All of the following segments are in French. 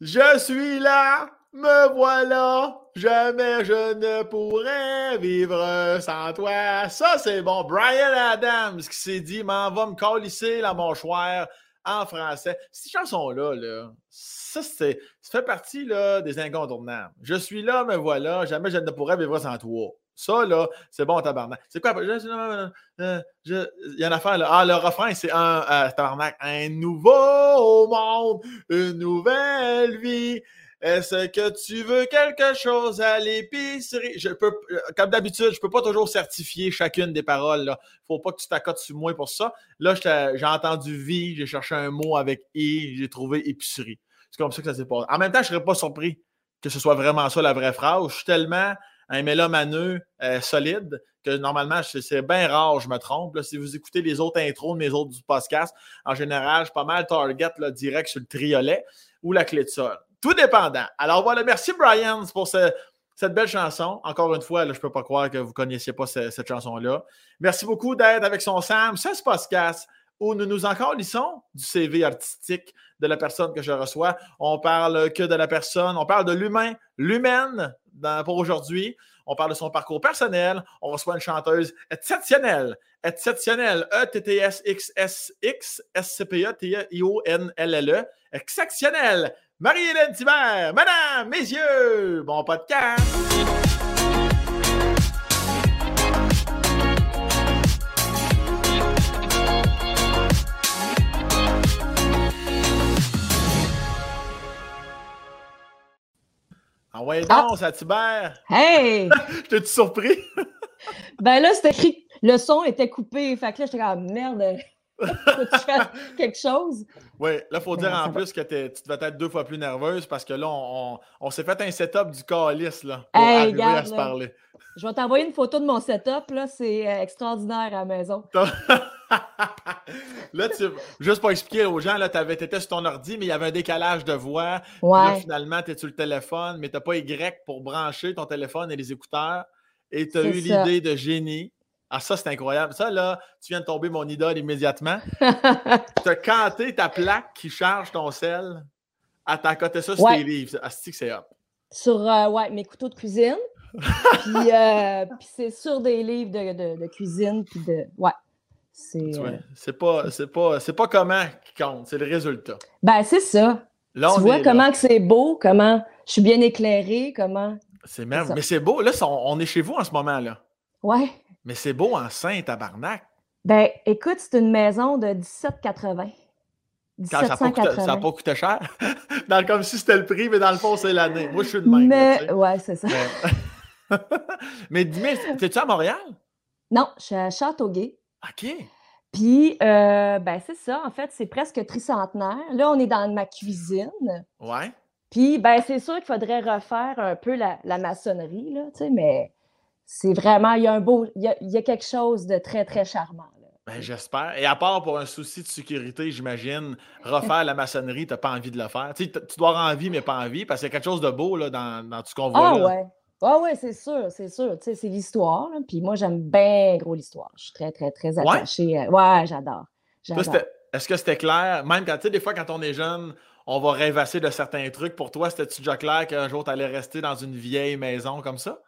Je suis là, me voilà, jamais je ne pourrais vivre sans toi. Ça, c'est bon. Brian Adams qui s'est dit, m'en va me colisser la mâchoire en français. Cette chanson-là, là, ça, c'est, ça fait partie là, des incontournables. Je suis là, me voilà, jamais je ne pourrais vivre sans toi. Ça, là, c'est bon, tabarnak. C'est quoi? Il y a une affaire, là. Ah, le refrain, c'est un euh, tabarnak. Un nouveau monde, une nouvelle vie. Est-ce que tu veux quelque chose à l'épicerie? Je peux, comme d'habitude, je peux pas toujours certifier chacune des paroles. Là. Faut pas que tu t'accotes sur moi pour ça. Là, j'ai entendu vie, j'ai cherché un mot avec i, j'ai trouvé épicerie. C'est comme ça que ça s'est passé. En même temps, je serais pas surpris que ce soit vraiment ça la vraie phrase. Je suis tellement un mélomaneux euh, solide, que normalement, c'est bien rare, je me trompe. si vous écoutez les autres intros de mes autres podcasts, en général, je pas mal target là, direct sur le triolet ou la clé de sol. Tout dépendant. Alors voilà, merci Brian pour cette belle chanson. Encore une fois, je ne peux pas croire que vous connaissiez pas cette, chanson-là. Merci beaucoup d'être avec son Sam. C'est ce podcast où nous nous encore lissons du CV artistique de la personne que je reçois. On parle que de la personne, on parle de l'humain, l'humaine pour aujourd'hui. On parle de son parcours personnel. On reçoit une chanteuse exceptionnelle. Exceptionnelle. E-T-T-S-X-S-X-S-C-P-E-T-I-O-N-L-L-E. Exceptionnelle. Marie-Hélène Thibert. Madame, messieurs, bon podcast. Ah ouais, ah. non, ça Tibère! Hey! T'es-tu surpris? ben là, c'était écrit, le son était coupé. Fait que là, j'étais comme, merde, faut-tu faire quelque chose? Oui, là, il faut dire en plus que tu devais être deux fois plus nerveuse parce que là, on, s'est fait un setup du calice là, pour arriver à se parler. Je vais t'envoyer une photo de mon setup, là, c'est euh, extraordinaire à la maison. Là, tu, juste pour expliquer aux gens, tu étais sur ton ordi, mais il y avait un décalage de voix. Ouais. finalement, tu es sur le téléphone, mais tu n'as pas Y pour brancher ton téléphone et les écouteurs. Et tu as eu l'idée de génie. Ah, ça, c'est incroyable. Ça, là, tu viens de tomber mon idole immédiatement. tu as canté ta plaque qui charge ton sel. À t'as côté ça sur tes livres. Ah, c'est c'est hop. Sur, euh, ouais, mes couteaux de cuisine. Euh, puis, c'est sur des livres de, de cuisine. Puis de, ouais. Euh, c'est pas, c'est pas, c'est pas comment qui compte, c'est le résultat. Ben, c'est ça. tu vois comment que c'est beau, comment je suis bien éclairé, comment. C'est même, mais c'est beau. Là, on est chez vous en ce moment là. Ouais. Mais c'est beau en Saint-Tabarnak. Ben, écoute, c'est une maison de 1780. ça n'a pas, pas, coûté cher. dans, comme si c'était le prix, mais dans le fond, c'est l'année. Moi, je suis de même. Mais, ouais, c'est ça. mais dis-moi, t'es-tu à Montréal? Non, je suis à Châteauguay. OK. Puis, euh, ben, c'est ça, en fait, c'est presque tricentenaire. Là, on est dans ma cuisine. Ouais. Puis, ben, c'est sûr qu'il faudrait refaire un peu la, maçonnerie, là, tu sais, mais c'est vraiment, il y a un beau, il y a, quelque chose de très, très charmant. Ben, j'espère. Et à part pour un souci de sécurité, j'imagine, refaire la maçonnerie, tu n'as pas envie de le faire. Tu, tu dois avoir envie, mais pas envie, parce qu'il y a quelque chose de beau là, dans, dans tout ce qu'on voit. Ah ouais. Ah ouais, c'est sûr, c'est sûr. Tu sais, c'est l'histoire. Puis moi, j'aime bien gros l'histoire. Je suis très, très, très attachée. Ouais, j'adore. Est-ce que c'était clair? Même quand, tu sais, des fois, quand on est jeune, on va rêvasser de certains trucs. Pour toi, c'était-tu déjà clair qu'un jour, tu allais rester dans une vieille maison comme ça?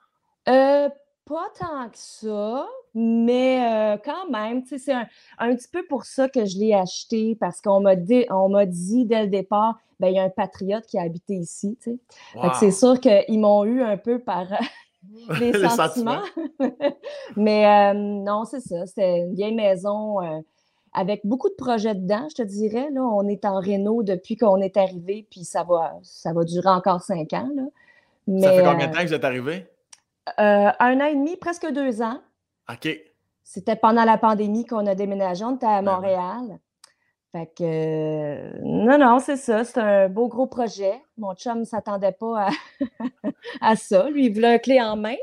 Euh, pas tant que ça, mais euh, quand même, c'est un, un, petit peu pour ça que je l'ai acheté, parce qu'on m'a dit, dit dès le départ, ben, il y a un patriote qui a habité ici. C'est sûr qu'ils m'ont eu un peu par les, sentiments. mais euh, non, c'est ça. C'est une vieille maison euh, avec beaucoup de projets dedans, je te dirais. Là, on est en réno depuis qu'on est arrivé, puis ça va, ça va durer encore cinq ans. Mais, ça fait combien de temps que vous êtes arrivé? Euh, un an et demi, presque deux ans. OK. C'était pendant la pandémie qu'on a déménagé. On était à ben Montréal. Fait que, euh, non, non, c'est ça. C'est un beau gros projet. Mon chum ne s'attendait pas à, ça. Lui, il voulait un clé en main.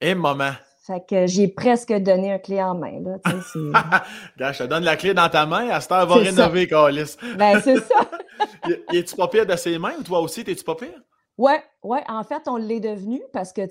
Et maman. Fait que j'ai presque donné un clé en main. Là, je te donne la clé dans ta main. À ce temps, va rénover, Carlis. ben, c'est ça. Es-tu pas pire de ses mains ou toi aussi, t'es-tu pas pire? Ouais, ouais, en fait, on l'est devenu parce que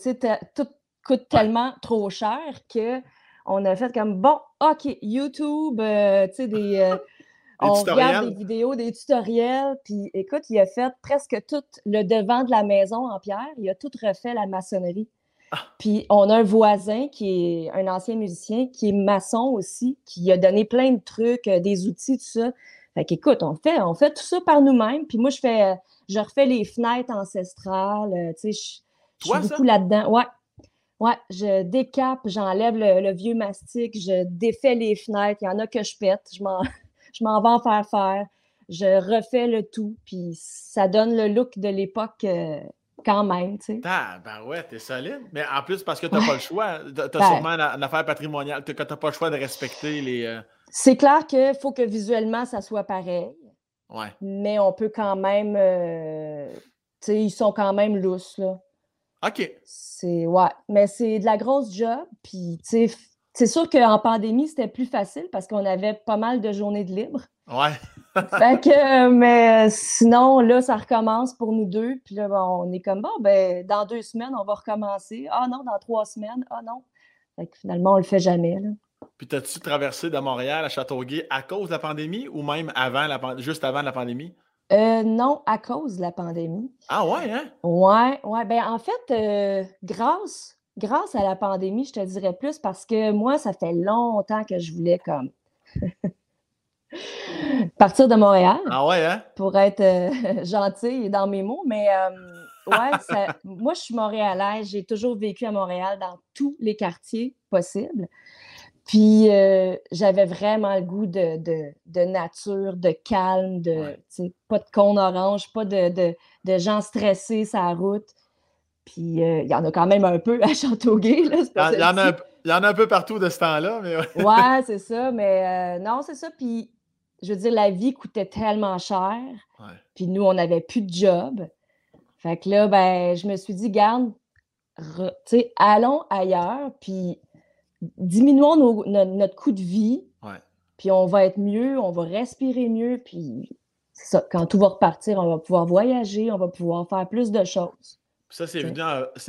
tout coûte tellement trop cher que on a fait comme bon, OK, YouTube, euh, tu sais, des. Euh, on regarde des vidéos, des tutoriels, puis écoute, il a fait presque tout le devant de la maison en pierre. Il a tout refait la maçonnerie. Ah. Puis on a un voisin qui est un ancien musicien, qui est maçon aussi, qui a donné plein de trucs, euh, des outils, tout ça. Fait qu'écoute, on fait, on fait tout ça par nous-mêmes. Puis moi, je fais, je refais les fenêtres ancestrales. Euh, tu sais, je, suis beaucoup là-dedans. Ouais. Ouais, je décape, j'enlève le, vieux mastic, je défais les fenêtres. Il y en a que je pète. Je m'en, je m'en vais en faire faire. Je refais le tout. Puis ça donne le look de l'époque. Euh, quand même, tu sais. Ah, ben ouais, t'es solide. Mais en plus, parce que t'as pas le choix. T'as as ben sûrement une, affaire patrimoniale. T'as pas le choix de respecter les. Euh, c'est clair qu'il faut que visuellement, ça soit pareil. Ouais. Mais on peut quand même. Euh, tu sais, ils sont quand même lousses, là. OK. C'est. Ouais. Mais c'est de la grosse job. Puis, tu sais, c'est sûr qu'en pandémie, c'était plus facile parce qu'on avait pas mal de journées de libre. Ouais. fait que, mais sinon, là, ça recommence pour nous deux. Puis là, on est comme, bon, ben, dans deux semaines, on va recommencer. Ah non, dans trois semaines. Ah non. Fait que finalement, on le fait jamais, là. Puis, t'as-tu traversé de Montréal à Châteauguay à cause de la pandémie ou même avant la juste avant la pandémie? Euh, non, à cause de la pandémie. Ah ouais, hein? Ouais, ouais. Ben, en fait, euh, grâce, grâce à la pandémie, je te dirais plus parce que moi, ça fait longtemps que je voulais comme partir de Montréal. Ah ouais, hein? Pour être euh, gentil dans mes mots, mais ouais, moi, je suis montréalaise. J'ai toujours vécu à Montréal dans tous les quartiers possibles. Puis euh, j'avais vraiment le goût de, de, nature, de calme, de pas de con orange, pas de, de, gens stressés sur la route. Puis euh, il y en a quand même un peu à Châteauguay. Il y, en a un, y en a un peu partout de ce temps-là. Mais ouais, c'est ça. Mais euh, non, c'est ça. Puis je veux dire, la vie coûtait tellement cher. Puis nous, on n'avait plus de job. Fait que là, ben, je me suis dit, garde, allons ailleurs. Puis diminuons notre coût de vie, puis on va être mieux, on va respirer mieux, puis ça, quand tout va repartir, on va pouvoir voyager, on va pouvoir faire plus de choses. Ça, c'est venu,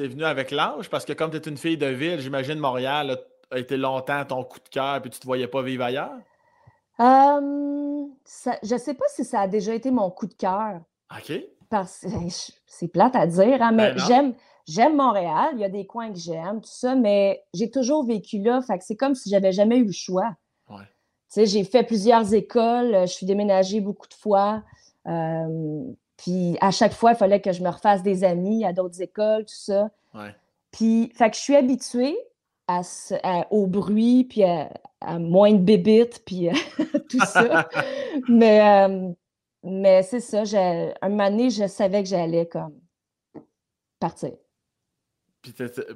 venu avec l'âge, parce que comme tu es une fille de ville, j'imagine Montréal a été longtemps ton coup de cœur, puis tu ne te voyais pas vivre ailleurs? je ne sais pas si ça a déjà été mon coup de cœur. OK. Parce c'est plate à dire, hein, mais ben j'aime j'aime Montréal, il y a des coins que j'aime, tout ça, mais j'ai toujours vécu là, fait que c'est comme si j'avais jamais eu le choix. Ouais. j'ai fait plusieurs écoles, je suis déménagée beaucoup de fois. Euh, puis à chaque fois, il fallait que je me refasse des amis à d'autres écoles, tout ça. Ouais. Puis, fait que je suis habituée à, au bruit, puis à, moins de bébites, puis tout ça. mais euh, mais c'est ça, un moment donné, je savais que j'allais comme partir.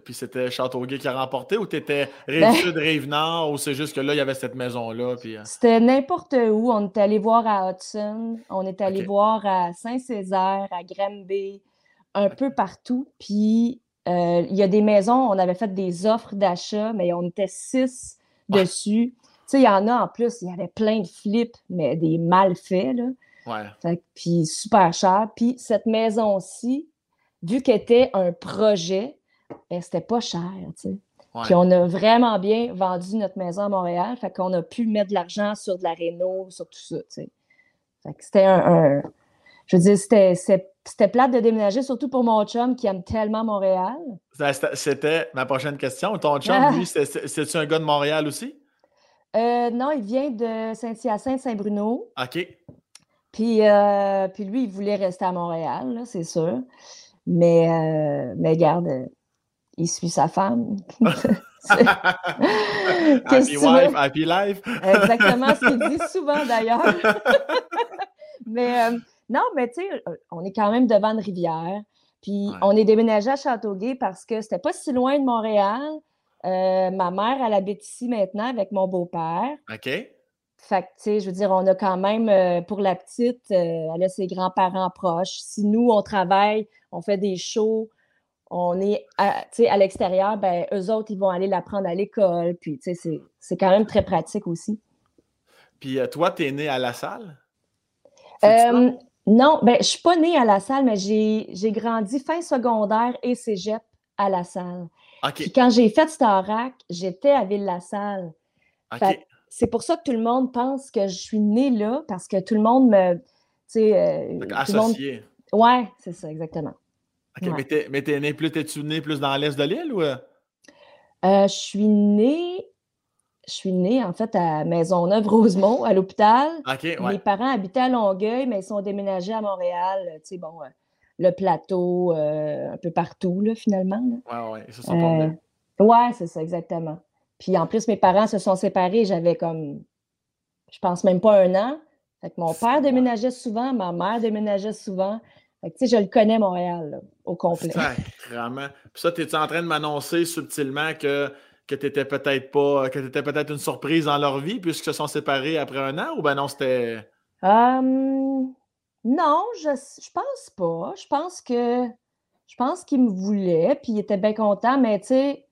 Puis c'était Châteauguay qui a remporté ou t'étais Rive-Sud, ben Rive-Nord ou c'est juste que là, il y avait cette maison-là? Puis... Euh? C'était n'importe où. On est allé voir à Hudson, on est allé voir à Saint-Césaire, à Granby, un peu partout. Puis euh, il y a des maisons, on avait fait des offres d'achat, mais on était six dessus. Tu sais, il y en a en plus, il y avait plein de flips, mais des mal faits, là. Ouais. puis super cher. Puis cette maison-ci, vu qu'elle était un projet, ben, c'était pas cher, tu sais. Puis on a vraiment bien vendu notre maison à Montréal, fait qu'on a pu mettre de l'argent sur de la réno, sur tout ça, tu sais. Fait que c'était un, Je veux dire, c'était, c'était plate de déménager, surtout pour mon chum qui aime tellement Montréal. C'était ma prochaine question. Ton chum, ah! lui, c'est-tu un gars de Montréal aussi? Euh, non, il vient de Saint-Hyacinthe, Saint-Bruno. OK. Puis, euh, puis lui, il voulait rester à Montréal, c'est sûr. Mais, euh, mais garde, il suit sa femme. happy wife, happy life. Exactement ce qu'il dit souvent d'ailleurs. mais euh, non, mais tu sais, on est quand même devant une rivière. Puis on est déménagé à Châteauguay parce que c'était pas si loin de Montréal. Euh, ma mère, elle habite ici maintenant avec mon beau-père. OK. Fait que, tu sais, je veux dire, on a quand même, euh, pour la petite, elle a ses grands-parents proches. Si nous, on travaille, on fait des shows, on est à, à l'extérieur, ben, eux autres, ils vont aller l'apprendre à l'école. Puis, c'est quand même très pratique aussi. Puis, euh, toi, tu es né à la salle? Euh, non, ben, je suis pas née à la salle, mais j'ai grandi fin secondaire et cégep à la salle. Puis quand j'ai fait Starac, j'étais à Ville-la-Salle. c'est pour ça que tout le monde pense que je suis née là, parce que tout le monde me. Euh, associé. Ouais, c'est ça, exactement. OK, mais t'es née plus, t'es-tu née plus dans l'est de l'île ou? je suis née je suis née, en fait, à Maisonneuve-Rosemont, à l'hôpital. Mes parents habitaient à Longueuil, mais ils sont déménagés à Montréal. Tu sais, bon, euh, le plateau, euh, un peu partout, là, finalement. Oui, oui, ça euh, Ouais, c'est ça, exactement. Puis en plus, mes parents se sont séparés, j'avais comme, je pense même pas un an. Fait que mon père déménageait souvent, ma mère déménageait souvent. Fait que, tu sais, je le connais, Montréal, au complet. Vraiment. Puis ça, tu es en train de m'annoncer subtilement que que tu étais peut-être pas, que tu peut-être une surprise dans leur vie puisqu'ils se sont séparés après un an ou ben non, c'était. non, je, je pense pas. Je pense que je pense qu'ils me voulaient, puis ils étaient bien contents, mais tu sais,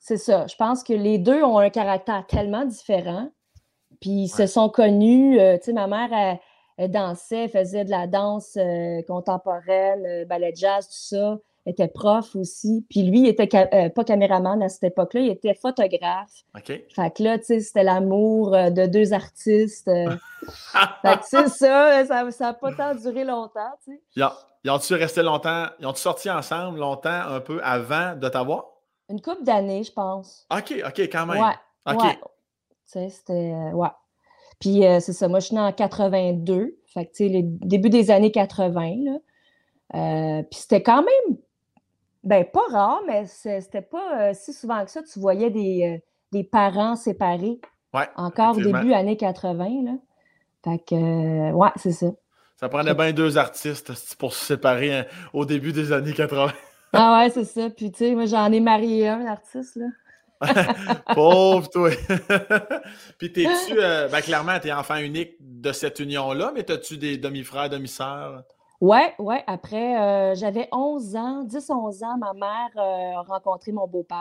c'est ça. Je pense que les deux ont un caractère tellement différent. Puis ils se sont connus. Euh, tu sais, ma mère, elle, dansait, faisait de la danse euh, contemporaine, euh, ballet jazz, tout ça était prof aussi. Puis lui, il était euh, pas caméraman à cette époque-là, il était photographe. OK. Fait que là, tu sais, c'était l'amour de deux artistes. Fait que c'est ça, ça n'a pas tant duré longtemps, tu sais. Ils ont-tu resté longtemps, ils ont-tu sorti ensemble longtemps, un peu avant de t'avoir? Une couple d'années, je pense. OK, OK, quand même. Ouais. OK. Tu sais, c'était. ouais. Puis c'est ça, moi, je suis née en 82. Fait que, tu sais, début des années 80, là. puis c'était quand même ben, pas rare, mais c'était pas euh, si souvent que ça. Tu voyais des, euh, des parents séparés. Ouais, Encore au début, années 80. Là. Fait que, euh, ouais, c'est ça. Ça prenait bien deux artistes pour se séparer hein, au début des années 80. ah ouais, c'est ça. Puis, tu sais, moi, j'en ai marié un, artiste, là. Pauvre toi! Puis t'es-tu, ben clairement, t'es enfant unique de cette union-là, mais as-tu des demi-frères, demi-sœurs? Ouais, ouais. Après, euh, j'avais 11 ans, 10-11 ans, ma mère euh, a rencontré mon beau-père,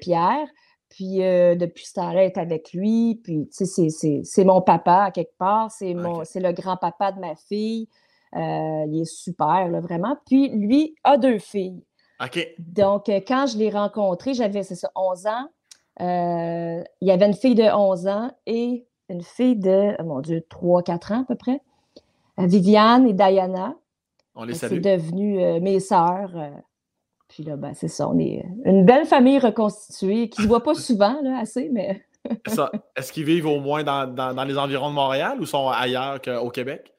Pierre. Puis euh, depuis ce temps-là, elle est avec lui. Puis, tu sais, c'est mon papa à quelque part. C'est le grand-papa de ma fille. il est super, là, vraiment. Puis lui a deux filles. OK. Donc, quand je l'ai rencontré, j'avais, c'est ça, 11 ans. il y avait une fille de 11 ans et une fille de, oh mon Dieu, 3-4 ans à peu près. Viviane et Diana. On les salue. C'est devenu euh, mes sœurs. Euh, puis là, ben, c'est ça. On est une belle famille reconstituée qui ne se voit pas souvent, là, assez, mais. Est-ce qu'ils vivent au moins dans, les environs de Montréal ou sont ailleurs qu'au Québec?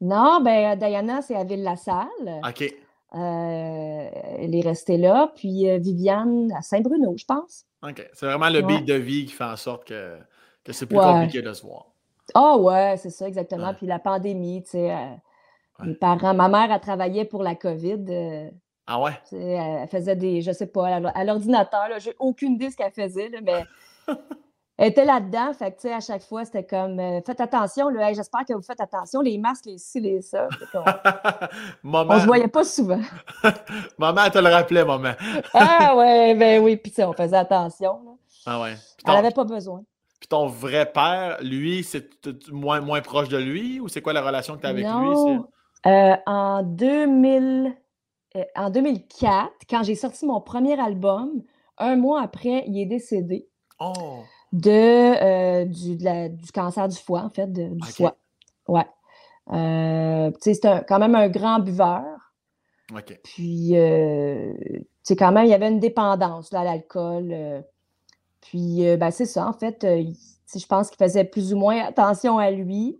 Non, ben Diana, c'est à Ville-la-Salle. OK. Euh, elle est restée là. Puis Viviane à Saint-Bruno, je pense. OK. C'est vraiment le beat de vie qui fait en sorte que, c'est plus compliqué de se voir. Ah ouais, c'est ça, exactement. Puis la pandémie, tu sais, mes parents, ma mère a travaillé pour la COVID. Euh, ah ouais? Elle faisait des, je sais pas, à l'ordinateur, j'ai aucune idée ce qu'elle faisait, mais elle était là-dedans. Fait que, tu sais, à chaque fois, c'était comme, euh, faites attention, là, j'espère que vous faites attention, les masques, les ci, les ça. maman... On se voyait pas souvent. maman, elle te le rappelait, maman. ah ouais, ben oui, puis on faisait attention. Ah ouais. Elle n'avait pas besoin. Puis ton vrai père, lui, c'est moins, moins proche de lui ou c'est quoi la relation que tu as avec lui? Euh, en, 2000, euh, en 2004, quand j'ai sorti mon premier album, un mois après, il est décédé. Oh! De, euh, du, du, cancer du foie, en fait, du foie. Ouais. c'est quand même un grand buveur. OK. Puis, c'est quand même, il y avait une dépendance à l'alcool. Puis, euh, ben, c'est ça, en fait, euh, je pense qu'il faisait plus ou moins attention à lui.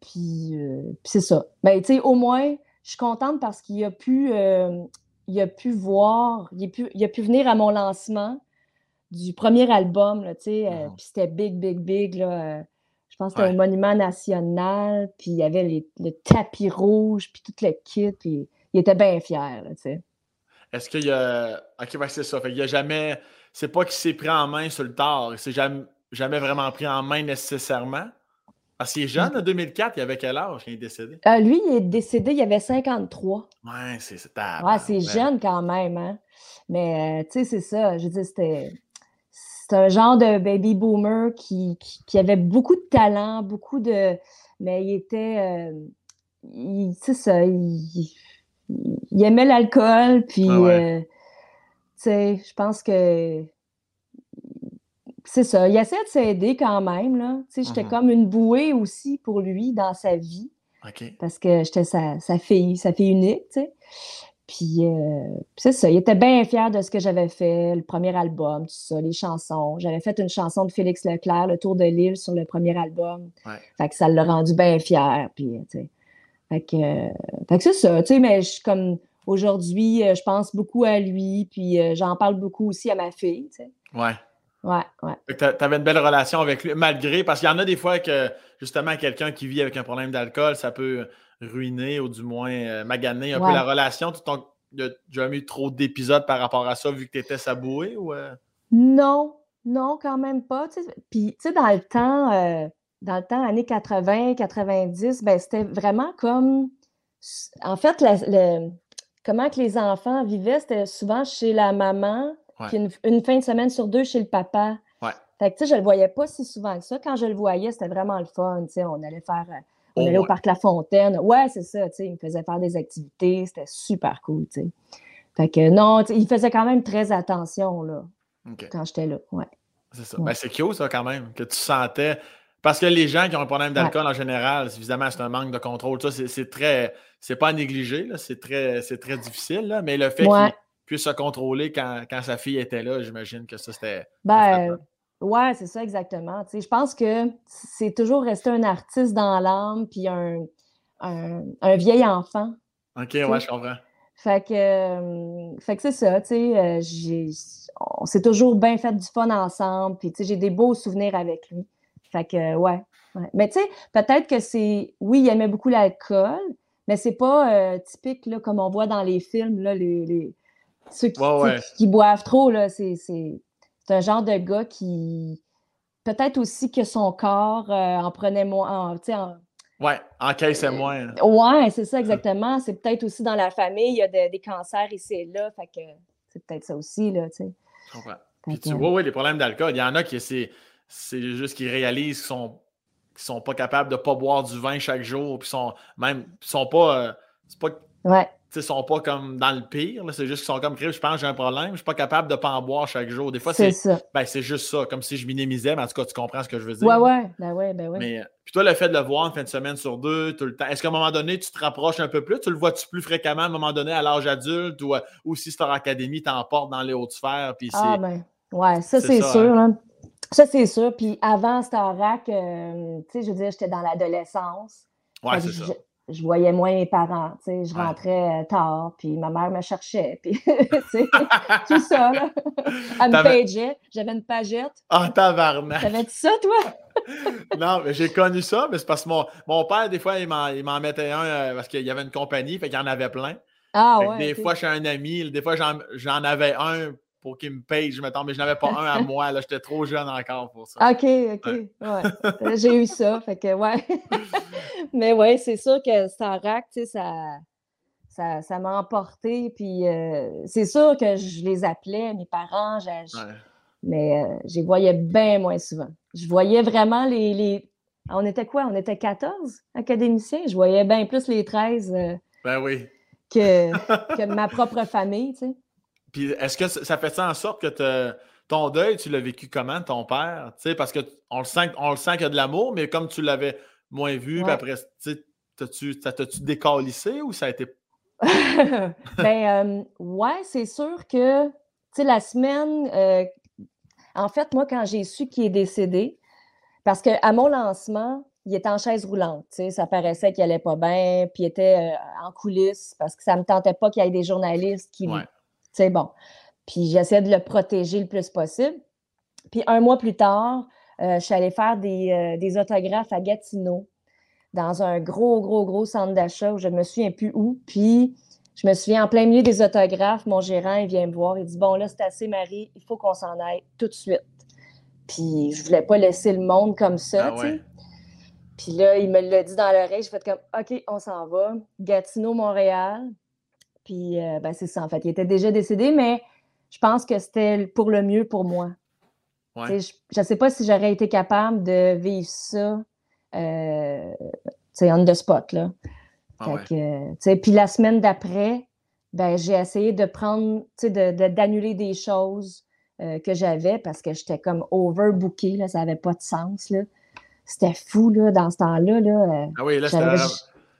Puis, euh, c'est ça. Ben, tu sais, au moins, je suis contente parce qu'il a pu, il a pu voir, il a pu, il a pu venir à mon lancement du premier album, tu sais, mmh puis c'était big, big, big, là. je pense que c'était un monument national, puis il y avait le tapis rouge, puis tout le kit, puis il était bien fier, tu sais. Est-ce qu'il y a... OK, c'est ça. Fait qu'il n'y a jamais c'est pas qu'il s'est pris en main sur le tard. Il s'est jamais, jamais vraiment pris en main nécessairement? Parce qu'il est jeune, en 2004, il avait quel âge quand il est décédé? Euh, lui, il est décédé, il avait 53. Ouais, c'est c'est Ouais, c'est jeune quand même, hein? Mais, euh, tu sais, c'est ça. Je veux dire, c'était... C'est un genre de baby boomer qui, qui, avait beaucoup de talent, beaucoup de... Mais il était... Euh, tu sais ça, il, il aimait l'alcool, puis... Euh, sais, je pense que c'est ça, il essaie de s'aider quand même, là. Tu sais, j'étais Mhm. comme une bouée aussi pour lui dans sa vie, parce que j'étais sa, sa fille, sa fille unique, tu sais. Puis, euh, puis c'est ça, il était bien fier de ce que j'avais fait, le premier album, tout ça, les chansons. J'avais fait une chanson de Félix Leclerc, Le Tour de l'île, sur le premier album. Ouais. Fait que ça l'a rendu bien fier, puis, tu. Fait que, euh, fait que c'est ça, tu sais, mais je comme... Aujourd'hui, euh, je pense beaucoup à lui, puis euh, j'en parle beaucoup aussi à ma fille, tu sais. Ouais. Ouais, ouais. T'a- T'avais une belle relation avec lui, malgré, parce qu'il y en a des fois que, justement, quelqu'un qui vit avec un problème d'alcool, ça peut ruiner ou du moins euh, maganer un peu la relation? Tu t'as jamais eu trop d'épisodes par rapport à ça, vu que tu étais saboué ou. euh? Non, non, quand même pas. Puis, tu sais, dans le temps, euh, dans le temps, années 80, 90, ben, c'était vraiment comme. En fait, la- le- comment que les enfants vivaient, c'était souvent chez la maman, Ouais. puis une, une fin de semaine sur deux chez le papa. Ouais. Fait que, tu sais, je le voyais pas si souvent que ça. Quand je le voyais, c'était vraiment le fun. Tu sais, on allait faire. On Au allait au parc La Fontaine. Ouais, c'est ça. Tu sais, il me faisait faire des activités. C'était super cool, tu sais. Fait que non, il faisait quand même très attention, là, quand j'étais là. Ouais. C'est ça. Ouais. Ben, c'est cute, ça, quand même, que tu sentais. Parce que les gens qui ont un problème d'alcool en général, évidemment, c'est un manque de contrôle. Ça, c'est très. C'est pas à négliger, là, c'est très, c'est très difficile, là, mais le fait qu'il puisse se contrôler quand, quand sa fille était là, j'imagine que ça, c'était. Ben, ouais, c'est ça exactement. Tu sais, je pense que c'est toujours resté un artiste dans l'âme, puis un, un, un vieil enfant. OK, ouais, je comprends. Fait que, euh, fait que c'est ça, tu sais, euh, on s'est toujours bien fait du fun ensemble, puis tu sais, j'ai des beaux souvenirs avec lui. Fait que, ouais. ouais. Mais tu sais, peut-être que c'est, oui, il aimait beaucoup l'alcool, mais c'est pas euh, typique, là, comme on voit dans les films, là, les, les- ceux qui, Ouais, tu sais, ouais. qui- qui boivent trop, là, c'est, c'est, un genre de gars qui, peut-être aussi que son corps euh, en prenait moins, en- Ouais, encaissez moins. Ouais, c'est ça exactement. C'est peut-être aussi dans la famille, il y a de- des cancers ici et là, fait que c'est peut-être ça aussi, là, tu sais. Je comprends. Fait Puis tu vois, oui, les problèmes d'alcool, il y en a qui c'est, c'est juste qu'ils réalisent qu'ils sont, qu'ils sont pas capables de pas boire du vin chaque jour, puis sont même sont pas, euh, c'est pas, Ouais, sais, sont pas comme dans le pire, c'est juste qu'ils sont comme je pense que j'ai un problème, je suis pas capable de pas en boire chaque jour. Des fois, c'est ben, c'est juste ça, comme si je minimisais, mais en tout cas, tu comprends ce que je veux dire. Ouais, ouais, ben ouais, ben ouais. Mais, euh, puis toi, le fait de le voir une fin de semaine sur deux, tout le temps, est-ce qu'à un moment donné, tu te rapproches un peu plus? Tu le vois-tu plus fréquemment à un moment donné à l'âge adulte ou, euh, ou si Star Academy t'emporte dans les hautes sphères? Puis. Ah, ben, ouais, ça, c'est sûr, là. Ça, c'est sûr. Puis avant Starac, euh, tu sais, je veux dire, j'étais dans l'adolescence. ouais, c'est ça. Je, voyais moins mes parents, tu sais, je rentrais euh, tard, puis ma mère me cherchait, puis, tout ça, là. Elle me pageait, j'avais une pagette. Ah, tabarnak! T'avais-tu ça, toi? non, mais j'ai connu ça, mais c'est parce que mon, mon père, des fois, il m'en, mettait un euh, parce qu'il y avait une compagnie, fait qu'il y en avait plein. Ah, ouais. des fois, chez un ami, des fois, j'en avais un pour qu'il me paye, je m'attends, mais je n'avais pas un à moi. Là, j'étais trop jeune encore pour ça. OK, OK. Ouais. J'ai eu ça. Fait que, ouais. Mais ouais, c'est sûr que Starac, tu sais, ça, ça, ça m'a emporté. Puis euh, c'est sûr que je les appelais, mes parents, Ouais. mais euh, je les voyais bien moins souvent. Je voyais vraiment les. les... On était quoi? On était 14 académiciens? Je voyais bien plus les 13 euh, Ben oui. que, que ma propre famille, tu sais. Puis est-ce que ça fait ça en sorte que te- ton deuil, tu l'as vécu comment, ton père? Parce qu'on le sent, on le sent qu'il y a de l'amour, mais comme tu l'avais moins vu, puis après, t'as-tu- ça décalissé ou ça a été. ben, euh, ouais, c'est sûr que, tu sais, la semaine, euh, en fait, moi, quand j'ai su qu'il est décédé, parce qu'à mon lancement, il était en chaise roulante, tu sais, ça paraissait qu'il allait pas bien, puis il était euh, en coulisses, parce que ça me tentait pas qu'il y ait des journalistes qui, Ouais. Sais, bon. Puis j'essayais de le protéger le plus possible. Puis un mois plus tard, euh, je suis allée faire des, euh, des autographes à Gatineau, dans un gros, gros, gros centre d'achat où je ne me souviens plus où. Puis je me souviens, en plein milieu des autographes, mon gérant, il vient me voir, il dit Bon, là, c'est assez, Marie, il faut qu'on s'en aille tout de suite. Puis je voulais pas laisser le monde comme ça, Ah tu sais. ouais. Puis là, il me l'a dit dans l'oreille, j'ai fait comme OK, on s'en va. Gatineau, Montréal. Puis euh, ben, c'est ça, en fait. Il était déjà décédé, mais je pense que c'était pour le mieux pour moi. Ouais. Je ne sais pas si j'aurais été capable de vivre ça euh, tu sais, on the spot. Là. Ah ouais. puis la semaine d'après, ben, j'ai essayé de prendre, tu sais, de- de- d'annuler des choses, euh, que j'avais parce que j'étais comme overbooké, là, ça n'avait pas de sens. Là. C'était fou là, dans ce temps-là. Là, ah oui, là,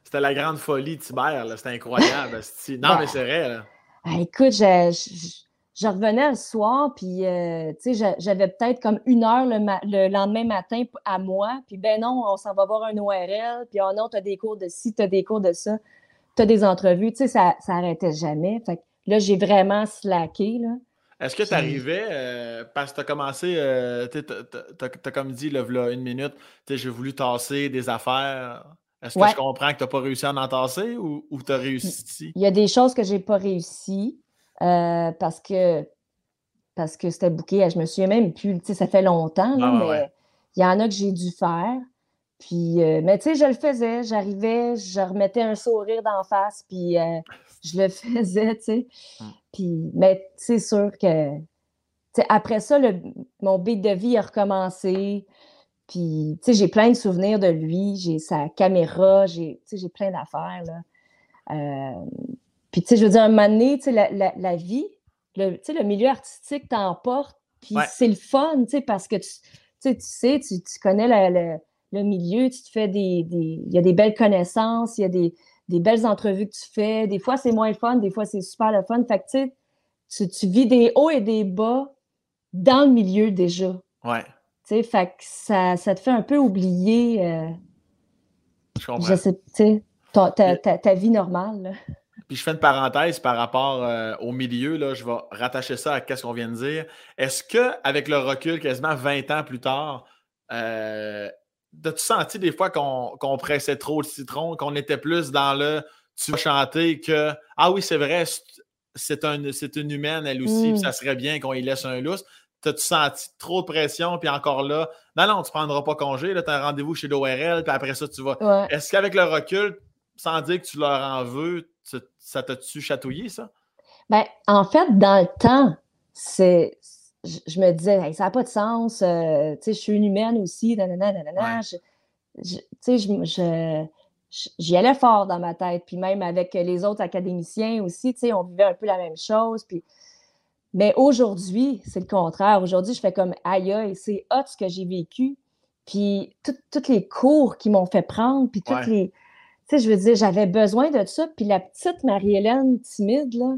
c'était la, grande folie Tibère. C'était incroyable. non, mais c'est vrai. Là. Ah, écoute, je, revenais le soir, puis euh, j'avais peut-être comme une heure le, lendemain matin à moi. Puis ben non, on s'en va voir un ORL. Puis oh non, tu as des cours de ci, tu as des cours de ça. Tu as des entrevues. Tu sais, ça n'arrêtait jamais. Fait là, j'ai vraiment slacké. Là. Est-ce que tu arrivais, euh, parce que tu as commencé, euh, tu as, comme dit, là une minute, j'ai voulu tasser des affaires? Est-ce que je comprends que tu n'as pas réussi à en tasser ou, ou tu as réussi? Il y a des choses que je n'ai pas réussi euh, parce que parce que c'était bouqué. Je me souviens même plus, ça fait longtemps, ah, mais il y en a que j'ai dû faire. Puis, mais tu sais, je le faisais, j'arrivais, je remettais un sourire d'en face, puis je le faisais, tu sais. Hum. Puis, mais c'est sûr que, après ça, le, mon beat de vie a recommencé. Puis, tu sais, j'ai plein de souvenirs de lui. J'ai sa caméra, j'ai, j'ai plein d'affaires, là. Euh, puis, tu sais, je veux dire, un moment donné, tu sais, la, la, vie, le, le milieu artistique t'emporte. Puis, c'est le fun, tu sais, parce que tu, tu sais, tu, tu connais le, le, milieu, tu te fais des... Il y a des belles connaissances, il y a des des belles entrevues que tu fais. Des fois, c'est moins le fun, des fois, c'est super le fun. Fait que, tu, tu vis des hauts et des bas dans le milieu déjà. Ouais. Fait que ça, ça, te fait un peu oublier. Euh, je comprends. Je sais, tu sais, ta, ta, ta, vie normale. Puis je fais une parenthèse par rapport euh, au milieu, là, je vais rattacher ça à ce qu'on vient de dire. Est-ce qu'avec le recul, quasiment 20 ans plus tard, euh, T'as-tu senti des fois qu'on pressait trop le citron, qu'on était plus dans le tu vas chanter que Ah oui, c'est vrai, c'est un, une humaine, elle aussi, puis ça serait bien qu'on y laisse un lousse. T'as-tu senti trop de pression, puis encore là, non, non, tu prendras pas congé, là, t'as un rendez-vous chez l'ORL, puis après ça, tu vas. Est-ce qu'avec le recul, sans dire que tu leur en veux, ça t'a-tu chatouillé, ça? Ben, en fait, dans le temps, c'est je, me disais, ça n'a pas de sens, euh, tu sais, je suis une humaine aussi, nanana, nanana. tu sais, je, j'y allais fort dans ma tête. Puis même avec les autres académiciens aussi, tu on vivait un peu la même chose. Puis... Mais aujourd'hui, c'est le contraire. Aujourd'hui, je fais comme aïe aïe, c'est hot ce que j'ai vécu. Puis tous les cours qui m'ont fait prendre, puis toutes les. Tu sais, je veux dire, j'avais besoin de ça. Puis la petite Marie-Hélène timide, là,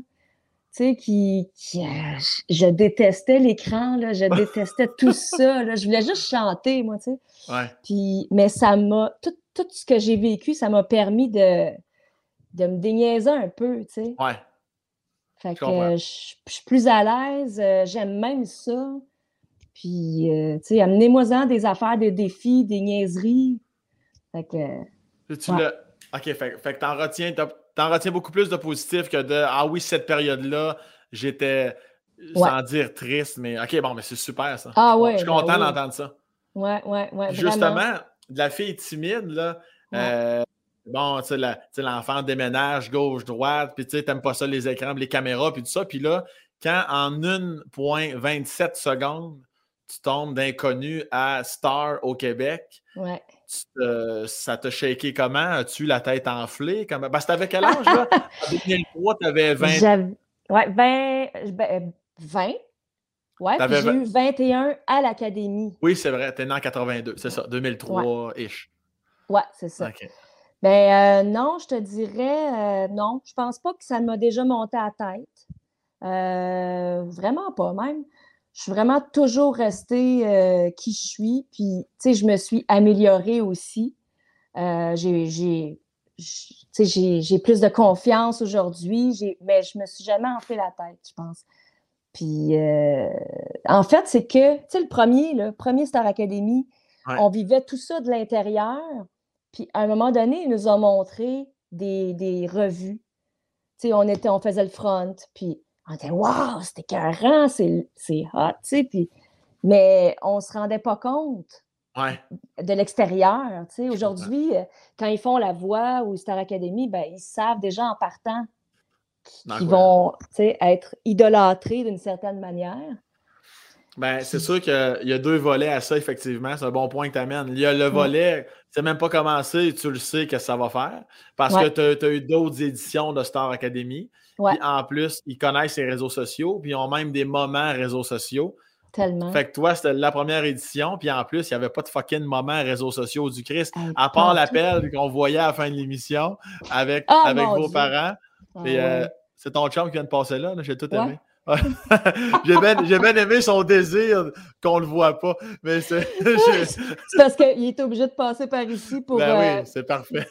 tu sais, qui, euh, je détestais l'écran, là, je détestais tout ça, là, je voulais juste chanter, moi, tu sais. Ouais. Puis, mais ça m'a, tout, tout ce que j'ai vécu, ça m'a permis de, de me déniaiser un peu, tu sais. Ouais. Fait que je, suis plus à l'aise, euh, j'aime même ça. Puis, euh, tu sais, amenez-moi-en des affaires, des défis, des niaiseries. Fait que. Tu OK, fait, fait que t'en retiens, t'en retiens beaucoup plus de positif que de Ah oui, cette période-là, j'étais sans dire triste, mais OK, bon, mais c'est super ça. Ah ouais. Je suis ben content d'entendre ça. Ouais, ouais, ouais. Justement, de la fille timide, là. Euh, bon, tu sais, l'enfant déménage gauche-droite, puis tu sais, t'aimes pas ça, les écrans, les caméras, puis tout ça. Puis là, quand en 1,27 secondes, tu tombes d'inconnu à Star au Québec, ouais ça t'a shaké comment? As-tu la tête enflée? Comment? Parce que t'avais quel âge, là? En 2003, t'avais 20... Ouais, 20... 20. Ouais, puis j'ai eu 21 à l'Académie. Oui, c'est vrai. T'es né en 82, c'est ça. 2003-ish. Ouais, c'est ça. OK. Ben euh, non, je te dirais euh, non. Je pense pas que ça m'a déjà monté à la tête. Euh, vraiment pas, même je suis vraiment toujours restée euh, qui je suis. Puis, tu sais, je me suis améliorée aussi. Euh, j'ai plus de confiance aujourd'hui, mais je me suis jamais enflé la tête, je pense. Puis, en fait, c'est que, tu sais, le premier, le premier Star Academy, on vivait tout ça de l'intérieur. Puis, à un moment donné, ils nous ont montré des, des revues. Tu sais, on, était, on faisait le front, puis on disait Waouh, c'était carré, c'est hot, tu sais. Puis, mais on ne se rendait pas compte de l'extérieur. Tu sais. Aujourd'hui, euh, quand ils font la voix ou Star Academy, ben, ils savent déjà en partant qu'ils vont tu sais, être idolâtrés d'une certaine manière. Ben, c'est sûr qu'il y a deux volets à ça, effectivement. C'est un bon point que tu amènes. Il y a le volet, c'est même pas commencé, tu le sais que ça va faire, parce que tu as, eu d'autres éditions de Star Academy. Puis en plus, ils connaissent ses réseaux sociaux, puis ils ont même des moments réseaux sociaux. Tellement. Fait que toi, c'était la première édition, puis en plus, il n'y avait pas de fucking moment réseaux sociaux du Christ, à part l'appel qu'on voyait à la fin de l'émission avec, Ah, avec vos Dieu. parents. Ah, ouais. euh, c'est ton chum qui vient de passer là, là, j'ai tout Ouais. j'ai bien bien aimé son désir qu'on le voit pas. Mais c'est. parce qu'il est obligé de passer par ici pour. Ben euh, oui, c'est parfait.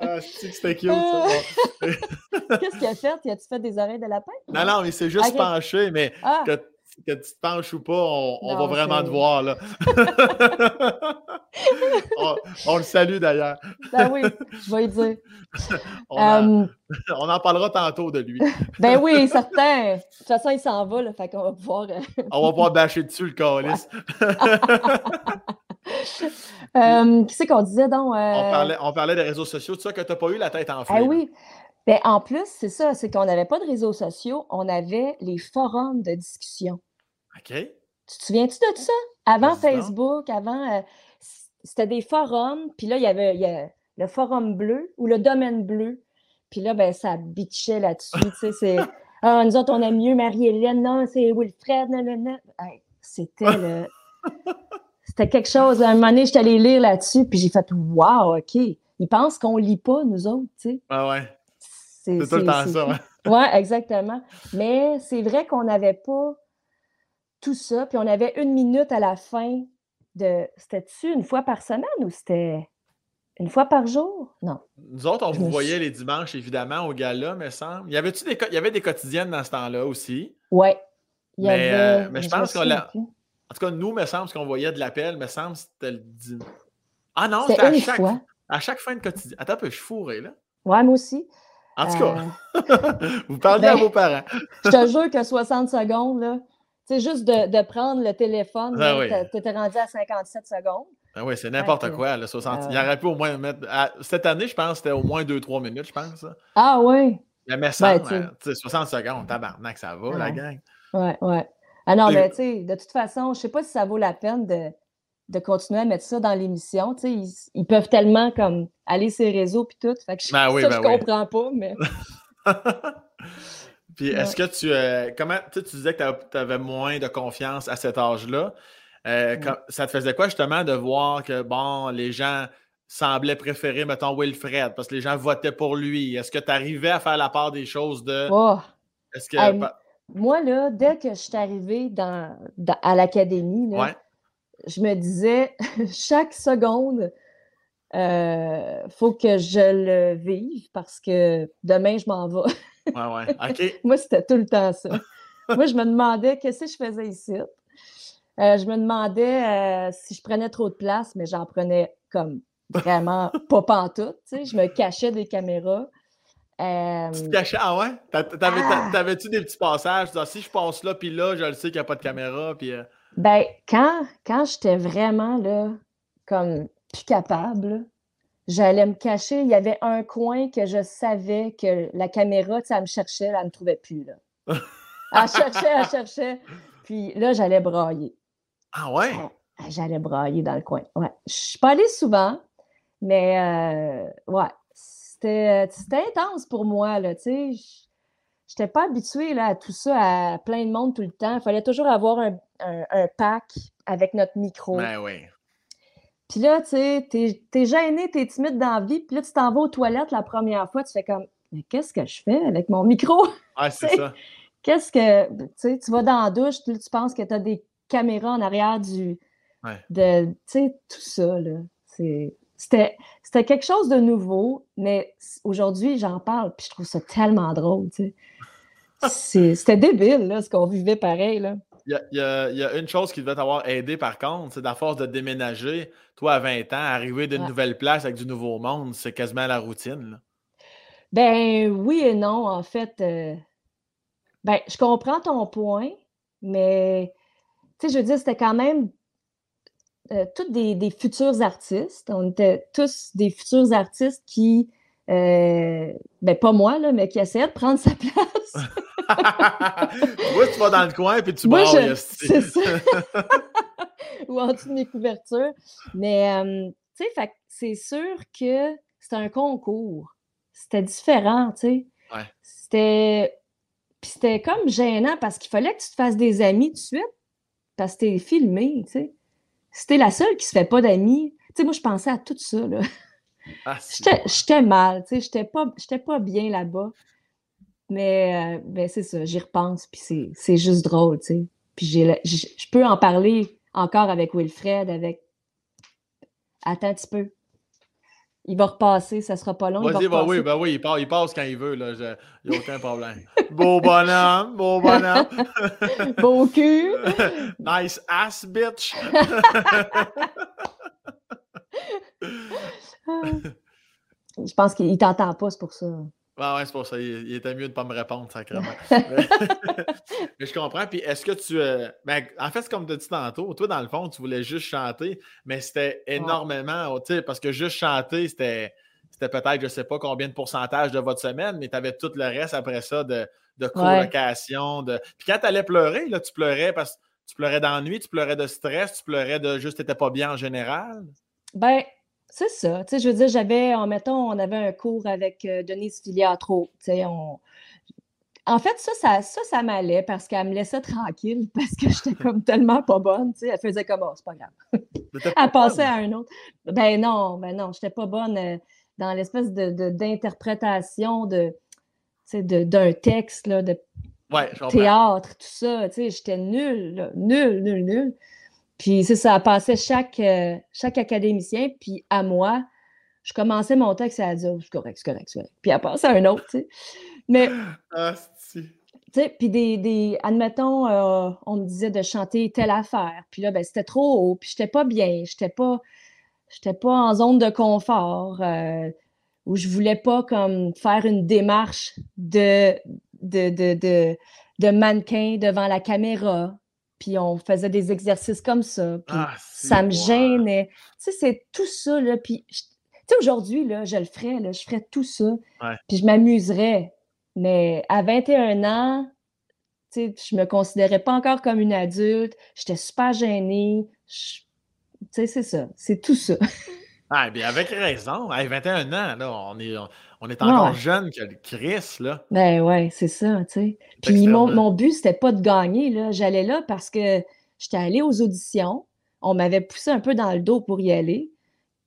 ah, que c'était cute. Bon. Qu'est-ce qu'il a fait? Il a-tu fait des oreilles de lapin? Non, non, mais c'est juste penché, mais Ah, que, que tu te penches ou pas, on, va vraiment c'est- te voir, là. on, on le salue d'ailleurs. ben oui, je vais lui dire. On, en- on en parlera tantôt de lui. ben oui, certain. De toute façon, il s'en va, là, fait qu'on va pouvoir. euh, On va pas bâcher dessus le calice. euh, Qu'est-ce qu'on disait donc? euh, On, parlait, on parlait des réseaux sociaux, tout ça, que tu n'as pas eu la tête enflée. Ah là. oui. Ben, en plus, c'est ça, c'est qu'on n'avait pas de réseaux sociaux, on avait les forums de discussion. OK. Tu te souviens-tu de ça? Avant. Facebook, avant, euh, c'était des forums, puis là, il y avait il y a le forum bleu ou le domaine bleu. Puis là, ben, ça bitchait là-dessus. tu sais, c'est Ah, nous autres, on aime mieux Marie-Hélène, non, c'est Wilfred, non, non, non. Hey, c'était le. C'était quelque chose. À un moment donné, j'étais allée lire là-dessus, puis j'ai fait Wow, OK. Ils pensent qu'on lit pas, nous autres, tu sais. Ah ouais. C'est tout le temps ça. ouais. Ouais, exactement. Mais c'est vrai qu'on n'avait pas tout ça. Puis on avait une minute à la fin de. C'était-tu une fois par semaine ou c'était une fois par jour? Non. Nous autres, on Je vous voyait les dimanches, évidemment, au gala, me semble. Il y avait-tu des, co- il y avait des quotidiennes dans ce temps-là aussi? Y Mais, avait. euh, mais je pense qu'on l'a-. En tout cas, nous, me semble, ce qu'on voyait de l'appel, me semble, c'était le dim- Ah non, C'était à une chaque, fois. à chaque fin de quotidien. Attends un peu, je suis fourré, là. Ouais, moi aussi. En tout cas, Euh, vous parliez à ben- vos parents. je te jure que 60 secondes, là. C'est juste de, de prendre le téléphone, Ah là, oui. t'a- t'étais rendu à 57 secondes. Ah oui, c'est n'importe quoi, le 60. Ah Il aurait pu au moins mettre. à- Cette année, je pense c'était au moins 2-3 minutes, je pense. Ah oui. Mais me semble, tu sais. euh, tu sais, 60 secondes, tabarnak, ça va, la gang. Ouais, ouais. Ah non, Et- mais tu sais, de toute façon, je sais pas si ça vaut la peine de, de continuer à mettre ça dans l'émission. Tu ils, ils peuvent tellement comme aller sur les réseaux puis tout. Fait que je, Ben oui, ça, ben je oui. comprends pas, mais Puis est-ce que tu. euh, comment. Tu sais, tu disais que tu avais moins de confiance à cet âge-là. Euh, quand- ça te faisait quoi justement de voir que, bon, les gens semblaient préférer, mettons, Wilfred, parce que les gens votaient pour lui? Est-ce que tu arrivais à faire la part des choses de. oh, Est-ce que. Pa- moi, là, dès que je suis arrivée dans, dans- à l'académie, ouais. je me disais, chaque seconde, euh, faut que je le vive parce que demain, je m'en vais. Ouais, ouais. OK. Moi, c'était tout le temps ça. Moi, je me demandais qu'est-ce que je faisais ici. Euh, je me demandais euh, si je prenais trop de place, mais j'en prenais comme vraiment pas pantoute. Tu sais, je me cachais des caméras. Euh, Tu te cachais. Ah ouais? Ah! T'avais-tu des petits passages? disant, si je passe là, puis là, je le sais qu'il n'y a pas de caméra, puis. euh, ben, quand, quand j'étais vraiment là, comme plus capable, j'allais me cacher. Il y avait un coin que je savais que la caméra, tu sais, elle me cherchait, elle ne me trouvait plus. Là. Elle cherchait, elle cherchait. Puis là, j'allais brailler. Ah ouais? Ah, J'allais brailler dans le coin. Ouais. Je suis pas allée souvent, mais euh, ouais, c'était intense pour moi, là, tu sais. Je n'étais pas habituée là, à tout ça, à plein de monde tout le temps. Il fallait toujours avoir un, un- un pack avec notre micro. Ben oui. Puis là, tu sais, t'es es gêné, t'es timide dans la vie, puis là, tu t'en vas aux toilettes la première fois, tu fais comme, mais qu'est-ce que je fais avec mon micro? Ah, c'est ça. Qu'est-ce que. Tu sais, tu vas dans la douche, puis là, tu penses que tu as des caméras en arrière du. Ouais. De, tu sais, tout ça, là. C'était c'était quelque chose de nouveau, mais aujourd'hui, j'en parle, puis je trouve ça tellement drôle, tu sais. C'était débile, là, ce qu'on vivait pareil, là. Il y, a, y y une chose qui devait t'avoir aidé par contre, c'est à force de déménager, toi à 20 ans, arriver d'une Ouais. nouvelle place avec du nouveau monde, c'est quasiment la routine. là. Ben oui et non, en fait. euh, ben, je comprends ton point, mais tu sais, je veux dire, c'était quand même euh, tous des, des futurs artistes. On était tous des futurs artistes qui, euh, ben pas moi, là, mais qui essayaient de prendre sa place. Moi, tu vas dans le coin puis tu Moi, brailles, je- esti. c'est ça. Ou en dessous de mes couvertures. Mais, euh, tu sais, c'est sûr que c'était un concours. C'était différent, tu sais. C'était. Puis c'était comme gênant parce qu'il fallait que tu te fasses des amis tout de suite parce que t'es filmé, tu sais. Si la seule qui se fait pas d'amis, tu sais, moi, je pensais à tout ça, là. Ah, j'étais mal, tu sais, j'étais pas, pas bien là-bas. Mais, euh, ben, c'est ça, j'y repense, puis c'est juste drôle, tu sais. Puis je peux en parler encore avec Wilfred, avec. Attends un petit peu. Il va repasser, ça sera pas long. Vas-y, bah oui, bah oui, il, passe, il passe quand il veut, là. Il n'y a aucun problème. beau bonhomme, beau bonhomme. beau cul. nice ass, bitch. Je pense qu'il t'entend pas, c'est pour ça. Ah ouais, c'est pour ça. Il, était mieux de ne pas me répondre, sacrément. mais, je comprends. Puis est-ce que tu. Euh, ben, en fait, c'est comme tu as dit tantôt. Toi, dans le fond, tu voulais juste chanter, mais c'était énormément. sais, Parce que juste chanter, c'était. C'était peut-être, je ne sais pas combien de pourcentage de votre semaine, mais tu avais tout le reste après ça de, de colocation. De... Puis quand tu allais pleurer, là, tu pleurais parce que tu pleurais d'ennui, tu pleurais de stress, tu pleurais de juste, tu n'étais pas bien en général? Ben, c'est ça. Tu sais, je veux dire, j'avais, en mettons, on avait un cours avec euh, Denise Filiatro. Tu sais, on... En fait, ça, ça, ça, ça m'allait parce qu'elle me laissait tranquille parce que j'étais comme tellement pas bonne. Tu sais, elle faisait comme, oh, c'est pas grave. elle passait à un autre. Ben non, ben non, j'étais pas bonne euh, dans l'espèce d'interprétation de, de, d'un texte, là, de théâtre, tout ça. Tu sais, j'étais nulle, nulle, nulle, nulle. Puis c'est ça, passait chaque, euh, chaque académicien, puis à moi, je commençais mon texte et elle disait oh, c'est correct, c'est correct, c'est correct. Puis elle passait à un autre, tu sais. Mais. Ah, tu sais, puis des, des, admettons, euh, on me disait de chanter telle affaire. Puis là, ben, c'était trop haut, puis j'étais pas bien, j'étais pas, j'étais pas en zone de confort, euh, où je voulais pas comme faire une démarche de, de, de, de, de mannequin devant la caméra puis on faisait des exercices comme ça, puis ah, ça me gênait. Tu sais, c'est tout ça, là, puis... Tu sais, aujourd'hui, là, je le ferais, là, je ferais tout ça, puis je m'amuserais. Mais à 21 ans, tu sais, je me considérais pas encore comme une adulte, j'étais super gênée. Tu sais, c'est ça, c'est tout ça. Ah, bien, avec raison. À 21 ans, là, on est, on est encore jeune que Chris, là. Ben ouais, c'est ça, tu sais. Puis mon, mon, but, c'était pas de gagner, là. J'allais là parce que j'étais allée aux auditions. On m'avait poussé un peu dans le dos pour y aller.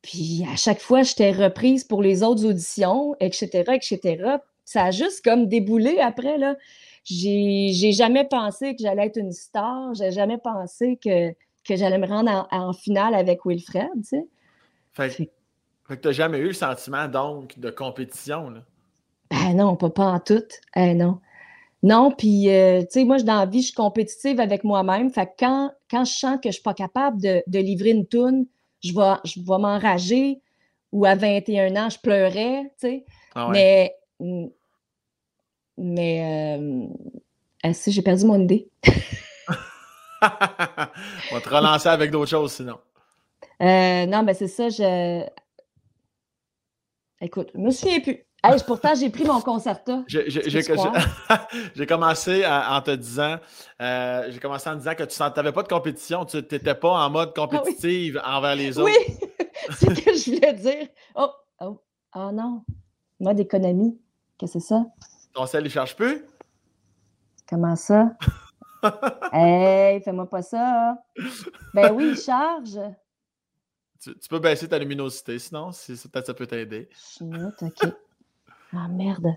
Puis à chaque fois, j'étais reprise pour les autres auditions, etc., etc. Ça a juste comme déboulé après, là. J'ai jamais pensé que j'allais être une star. J'ai jamais pensé que, que j'allais me rendre en, en, finale avec Wilfred, tu sais. Fait, que tu n'as jamais eu le sentiment, donc, de compétition, là? Ben non, pas, pas en tout. Eh non. Non, puis, euh, tu sais, moi, dans la vie, je suis compétitive avec moi-même. Fait que quand, quand je sens que je ne suis pas capable de, livrer une toune, je vais, je vais m'enrager. Ou à 21 ans, je pleurais, tu sais. Ah mais, mais, euh, si, j'ai perdu mon idée. On va te relancer avec d'autres choses, sinon. Euh, non, mais c'est ça, je. Écoute, je me souviens plus. pourtant, j'ai pris mon concerto. J'ai commencé en te disant, euh, j'ai commencé en disant que tu n'avais pas de compétition, tu n'étais pas en mode ah compétitive envers les autres. Oui, c'est ce que je voulais dire. Oh, oh, oh non, mode économie, qu'est-ce que c'est ça? Ton sel, il ne charge plus? Comment ça? hey, fais-moi pas ça. Ben oui, il charge. Tu, peux baisser ta luminosité, sinon, si, peut-être ça peut t'aider. OK. Ah, merde.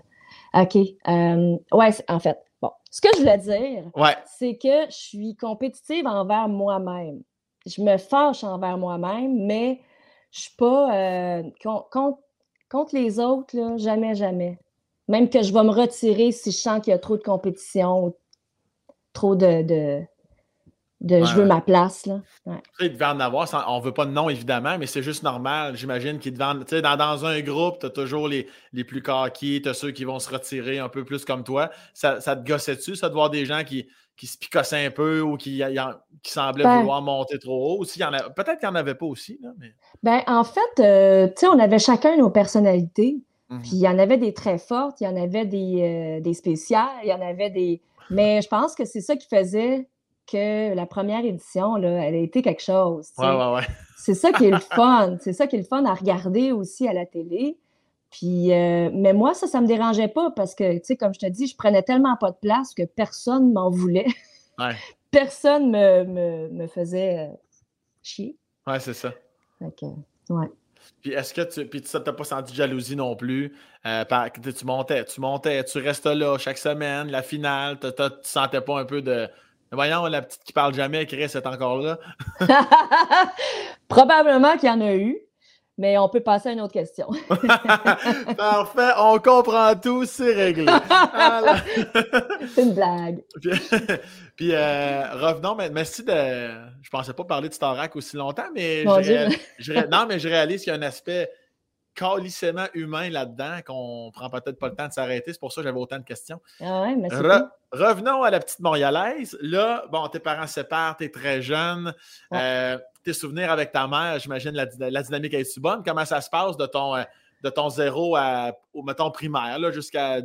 OK. Euh, ouais, en fait, bon. Ce que je voulais dire, c'est que je suis compétitive envers moi-même. Je me fâche envers moi-même, mais je suis pas euh, contre, les autres, là, jamais, jamais. Même que je vais me retirer si je sens qu'il y a trop de compétition, trop de, de je veux ma place. Là. Il devait en avoir, on ne veut pas de nom évidemment, mais c'est juste normal. J'imagine qu'il devait tu sais, dans, dans, un groupe, tu as toujours les, les plus coquilles, tu as ceux qui vont se retirer un peu plus comme toi. Ça, ça te gossait-tu, ça, de voir des gens qui, qui se picossaient un peu ou qui, qui semblaient ben vouloir monter trop haut? Peut-être qu'il n'y en avait pas aussi. Là, mais... ben, en fait, euh, sais, on avait chacun nos personnalités. Mmh puis il y en avait des très fortes, il y en avait des, euh, des spéciales, il y en avait des. Mais je pense que c'est ça qui faisait que la première édition, là, elle a été quelque chose. Ouais, ouais, ouais. C'est ça qui est le fun. C'est ça qui est le fun à regarder aussi à la télé. Puis, euh, mais moi, ça, ça me dérangeait pas parce que, tu sais, comme je te dis, je prenais tellement pas de place que personne m'en voulait. personne me, me, faisait euh, chier. Ouais, c'est ça. Ok, ouais. Puis est-ce que tu. Puis tu n'as pas senti de jalousie non plus? Euh, tu montais, tu montais, tu restes là chaque semaine, la finale, tu ne sentais pas un peu de. Voyons, la petite qui parle jamais, Chris est encore là. Probablement qu'il y en a eu. Mais on peut passer à une autre question. Parfait, on comprend tout, c'est réglé. c'est une blague. Puis, euh, revenons, mais merci de. Je pensais pas parler de Starac aussi longtemps, mais je, non, mais je réalise qu'il y a un aspect calissément humain là-dedans qu'on prend peut-être pas le temps de s'arrêter. C'est pour ça que j'avais autant de questions. Ah ouais, mais revenons à la petite Montréalaise. Là, bon, tes parents se séparent, tu es très jeune. Euh, tes souvenirs avec ta mère, j'imagine la, la, dynamique est bonne? Comment ça se passe de ton, euh, de ton zéro à, au, mettons, primaire, jusqu'à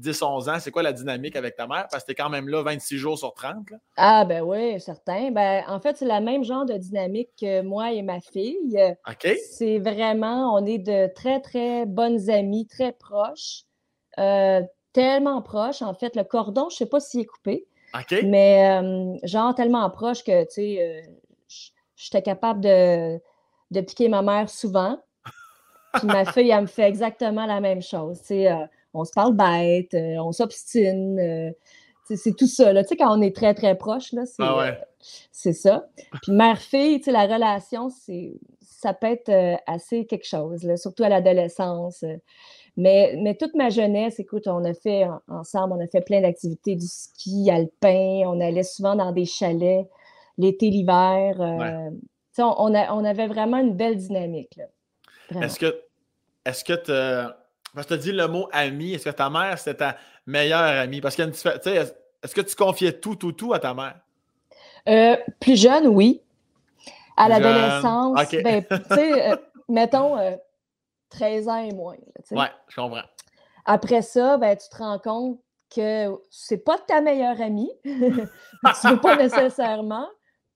10-11 ans? C'est quoi la dynamique avec ta mère? Parce que tu es quand même là 26 jours sur 30. Ah, ben oui, certain. Ben, en fait, c'est la même genre de dynamique que moi et ma fille. OK. C'est vraiment, on est de très, très bonnes amies, très proches. Euh, tellement proches. En fait, le cordon, je ne sais pas s'il est coupé. OK. Mais euh, genre tellement proche que, tu sais, j'étais capable de, de piquer ma mère souvent. Puis ma fille, elle me fait exactement la même chose. Euh, on se parle bête, euh, on s'obstine. Euh, c'est tout ça. Là. Quand on est très, très proche, c'est ah ça. Puis mère-fille, la relation, ça peut être assez quelque chose, là, surtout à l'adolescence. Mais, mais toute ma jeunesse, écoute, on a fait ensemble, on a fait plein d'activités, du ski alpin, on allait souvent dans des chalets l'été, l'hiver. Euh, on, on, avait vraiment une belle dynamique. Est-ce que est-ce que parce que tu as dit le mot ami, est-ce que ta mère, c'était ta meilleure amie? Parce qu'il y a une Est-ce que tu confiais tout, tout, tout à ta mère? Euh, plus jeune, oui. À l'adolescence, ben, tu sais, euh, mettons 13 ans et moins. Oui, je comprends. Après ça, ben, tu te rends compte que c'est pas ta meilleure amie. tu veux pas nécessairement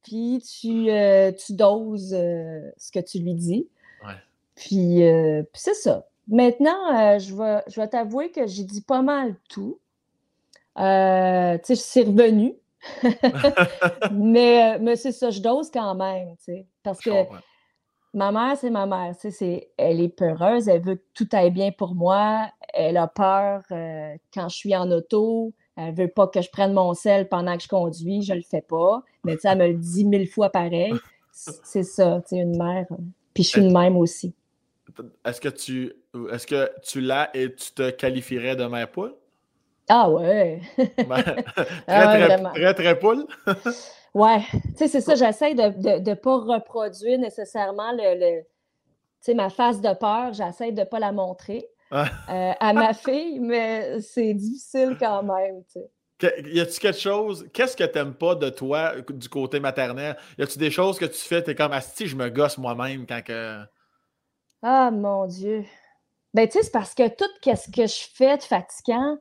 puis tu, euh, tu doses euh, ce que tu lui dis. Ouais. Puis, euh, puis c'est ça. Maintenant, je vais, je vais t'avouer que j'ai dit pas mal tout. tu sais, c'est revenu. mais mais c'est ça, je dose quand même, tu sais. Parce que ma mère, c'est ma mère. Tu sais, elle est peureuse, elle veut que tout aille bien pour moi. Elle a peur quand je suis en auto. Elle veut pas que je prenne mon sel pendant que je conduis, je le fais pas. Mais tu sais, elle me le dit mille fois pareil. C'est ça, tu sais, une mère. Puis je suis une même aussi. Est-ce que tu est-ce que tu l'as et tu te qualifierais de mère poule? Ah ouais! Ben, ah très, très, très, poule? ouais, tu sais, c'est ça, j'essaie de ne pas reproduire nécessairement le, ma face de peur, j'essaie de ne pas la montrer. Euh, à ma fille, mais c'est difficile quand même. Y a-tu quelque chose, qu'est-ce que t'aimes pas de toi du côté maternel? Y a-tu des choses que tu fais, t'es comme, si je me gosse moi-même quand que. Ah mon Dieu. Ben, tu sais, c'est parce que tout ce que je fais de fatigant,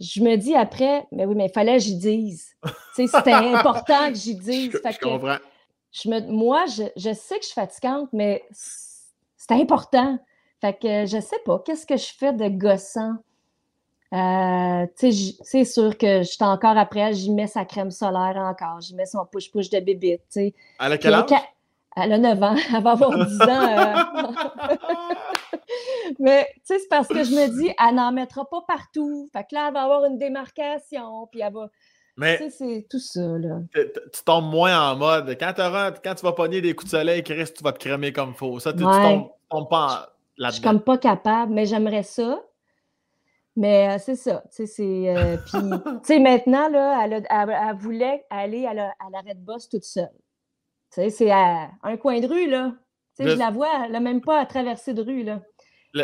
je me dis après, mais oui, mais il fallait que j'y dise. Tu sais, c'était important que j'y dise. je, comprends. je me, moi, je, je, sais que je suis fatigante, mais c'est important. Fait que je sais pas, qu'est-ce que je fais de gossant? Euh, c'est sûr que je suis encore après, j'y mets sa crème solaire encore, j'y mets son push-push de bébé. Elle a quel âge? Elle a 9 ans, elle va avoir 10 ans. Euh. Mais c'est parce que je me dis, elle n'en mettra pas partout. Fait que là, elle va avoir une démarcation, puis elle va. Mais c'est tout ça, là. Tu tombes moins en mode. Quand, quand tu vas pogner des coups de soleil, Chris, tu vas te crémer comme il faut. Ça, tu, tombes, tombes, pas je suis comme pas capable, mais j'aimerais ça. Mais euh, c'est ça. Tu sais, euh, tu sais, maintenant, là, elle, voulait aller à l'arrêt de boss toute seule. Sais, c'est à un coin de rue, là. Tu sais, je la vois, elle n'a même pas à traverser de rue, là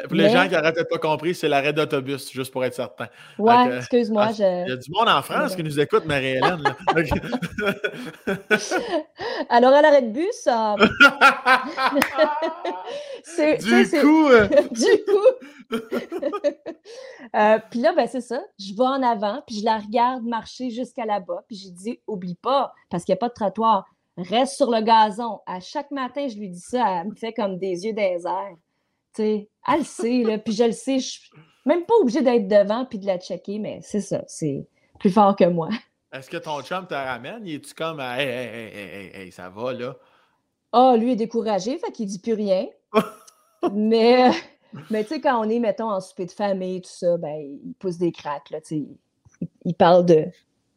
pour les gens qui n'auraient peut-être pas compris, c'est l'arrêt d'autobus, juste pour être certain. Ouais, excuse-moi. Ah, il y a du monde en France qui nous écoute, Marie-Hélène. Alors, à l'arrêt de bus, c'est, du, coup, euh, du coup. Euh, puis là, ben, c'est ça. Je vais en avant, puis je la regarde marcher jusqu'à là-bas, puis je dis, oublie pas, parce qu'il n'y a pas de trottoir, reste sur le gazon. À chaque matin, je lui dis ça, elle me fait comme des yeux airs. Tu sais, elle le sait, là, puis je le sais, je suis même pas obligée d'être devant puis de la checker, mais c'est ça, c'est plus fort que moi. Est-ce que ton chum te ramène? Il est-tu comme Hey, hey, hey, hey, hey, ça va là? Ah, lui est découragé, fait qu'il dit plus rien. mais, mais tu sais, quand on est, mettons, en souper de famille, tout ça, ben, il pousse des cracks, là, tu sais. Il, il parle de,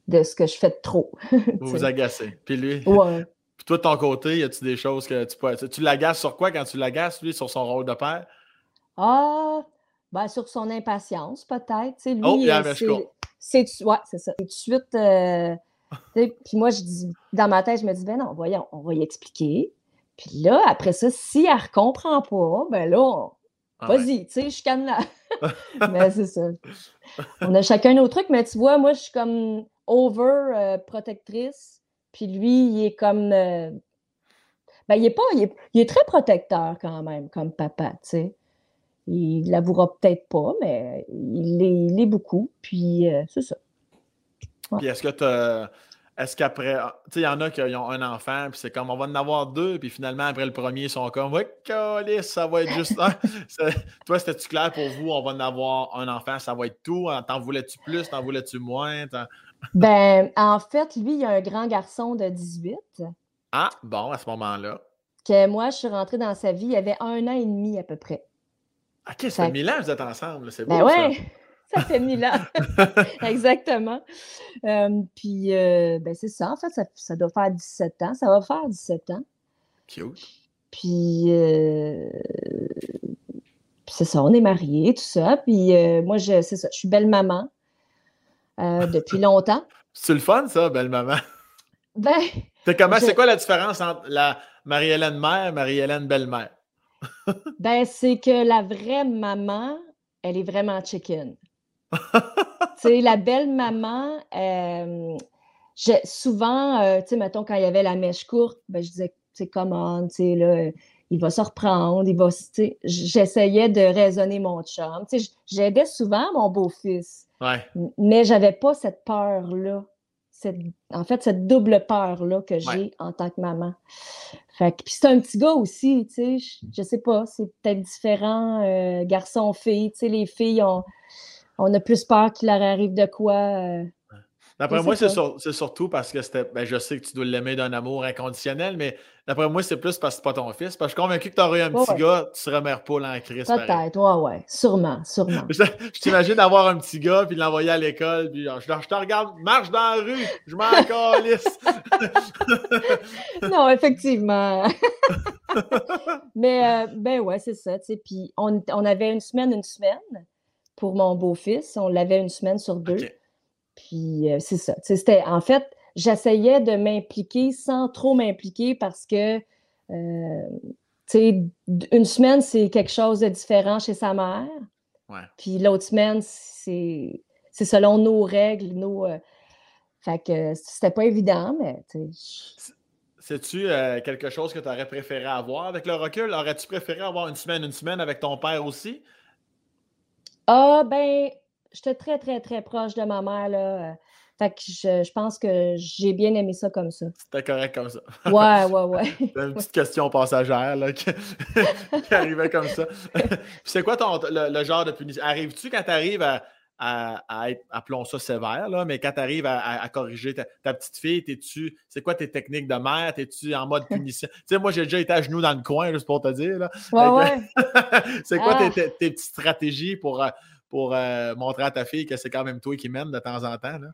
de ce que je fais de trop. Vous vous agacez. Puis lui? Ouais. Puis toi, de ton côté, y a-tu des choses que tu peux. Tu l'agaces sur quoi quand tu l'agaces, lui, sur son rôle de père? Ah, ben, sur son impatience, peut-être. Tu sais, lui, Oh, yeah, c'est- ouais, c'est ça. C'est tout de suite. euh, puis moi, je dis, dans ma tête, je me dis, ben non, voyons, on va y expliquer. Puis là, après ça, si elle ne comprend pas, ben là, on- Ah ouais. vas-y, tu sais, je canne là. mais c'est ça. On a chacun nos trucs, mais tu vois, moi, je suis comme over protectrice. Puis lui, il est comme. euh, ben, il est pas. Il est, il est très protecteur quand même, comme papa, tu sais. Il l'avouera peut-être pas, mais il l'est, il l'est beaucoup. Puis euh, c'est ça. Puis est-ce que tu. Est-ce qu'après. Tu sais, il y en a qui ont un enfant, puis c'est comme on va en avoir deux, puis finalement, après le premier, ils sont comme Ouais, câlisse, ça va être juste un. C'est- Toi, c'était-tu clair pour vous, on va en avoir un enfant, ça va être tout? T'en voulais-tu plus, t'en voulais-tu moins? Ben, en fait, lui, il y a un grand garçon de 18 Ah, bon, à ce moment-là. que moi, je suis rentrée dans sa vie, il y avait un an et demi à peu près. OK, ça Fait mille ans que vous êtes ensemble, c'est beau. Ben ça. ouais, ça fait mille ans. Exactement. Euh, puis, euh, ben c'est ça, en fait, ça, ça doit faire 17 ans. Ça va faire 17 ans. Cute. Puis, euh, puis c'est ça, on est mariés, tout ça. Puis moi, je, c'est ça, je suis belle maman euh, depuis longtemps. C'est le fun, ça, belle-maman. Ben, C'est comment, Je- c'est quoi la différence entre la Marie-Hélène mère et Marie-Hélène belle-mère? ben c'est que la vraie maman, elle est vraiment chicken. tu sais, la belle maman, euh, j'ai- souvent, euh, tu sais, mettons, quand il y avait la mèche courte, ben, je disais, tu sais, comment, tu sais, là, il va se reprendre, il va, se- tu sais, j'essayais de raisonner mon chum. Tu sais, j'aidais souvent mon beau-fils. Ouais. Mais j'avais pas cette peur-là. Cette, en fait, cette double peur-là que j'ai en tant que maman. Fait que, puis c'est un petit gars aussi, tu sais, je, je sais pas, c'est peut-être différent, euh, garçon-fille, tu sais, les filles, on, on a plus peur qu'il leur arrive de quoi. euh, D'après moi, c'est sur- surtout parce que c'était. Ben, je sais que tu dois l'aimer d'un amour inconditionnel, mais d'après moi, c'est plus parce que c'est pas ton fils. Parce que je suis convaincu que tu aurais un Ouais, petit ouais. gars, tu serais mère poule en crise. Peut-être, ouais, ouais, sûrement, sûrement. Je, je t'imagine d'avoir un petit gars puis de l'envoyer à l'école, puis genre, je, te- je te regarde, marche dans la rue, je m'en calisse. non, effectivement. Mais, euh, ben ouais, c'est ça, tu sais. Puis on, on avait une semaine, une semaine pour mon beau-fils. On l'avait une semaine sur deux. Puis euh, c'est ça. C'était, en fait, j'essayais de m'impliquer sans trop m'impliquer parce que, euh, une semaine, c'est quelque chose de différent chez sa mère. Ouais. Puis l'autre semaine, c'est, selon nos règles, nos. euh, fait que c'était pas évident, mais. C'est-tu euh, quelque chose que tu aurais préféré avoir avec le recul? Aurais-tu préféré avoir une semaine, une semaine avec ton père aussi? Ah, ben, j'étais très, très, très proche de ma mère, là. euh, Fait que je, je pense que j'ai bien aimé ça comme ça. C'était correct comme ça. Ouais, ouais, ouais. Une petite question passagère là, qui, qui arrivait comme ça. C'est quoi ton, le, le genre de punition? Arrives-tu quand tu arrives à, à, à être, appelons ça sévère, là, mais quand tu arrives à, à- à corriger ta, ta petite fille, t'es-tu, c'est quoi tes techniques de mère? T'es-tu en mode punition? tu sais, moi, j'ai déjà été à genoux dans le coin, juste pour te dire. Là. Ouais, ouais. c'est quoi tes, Ah. tes- tes petites stratégies pour, euh, pour euh, montrer à ta fille que c'est quand même toi qui mène de temps en temps? Là?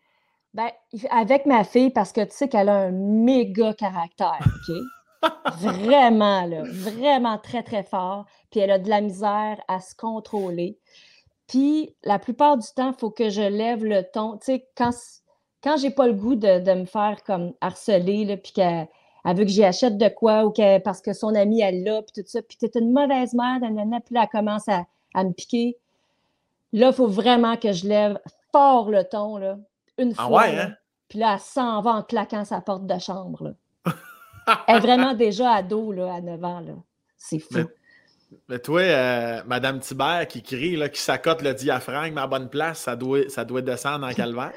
Ben, avec ma fille, parce que tu sais qu'elle a un méga caractère, OK? Vraiment, là, vraiment très, très fort. Puis elle a de la misère à se contrôler. Puis la plupart du temps, il faut que je lève le ton. Tu sais, quand, quand j'ai pas le goût de, de me faire comme harceler, là, puis qu'elle elle veut que j'y achète de quoi ou que, parce que son amie, elle l'a, puis tout ça, puis t'es une mauvaise mère, nanana, puis là, elle commence à, à me piquer. Là, il faut vraiment que je lève fort le ton, là, une Ah fois. ouais, là. hein? Puis là, elle s'en va en claquant sa porte de chambre. Là. Elle est vraiment déjà ado là, à 9 ans. là. C'est fou. Mais- Mais toi, euh, Madame Thibert qui crie, là, qui s'accote le diaphragme à bonne place, ça doit, ça doit descendre en calvaire?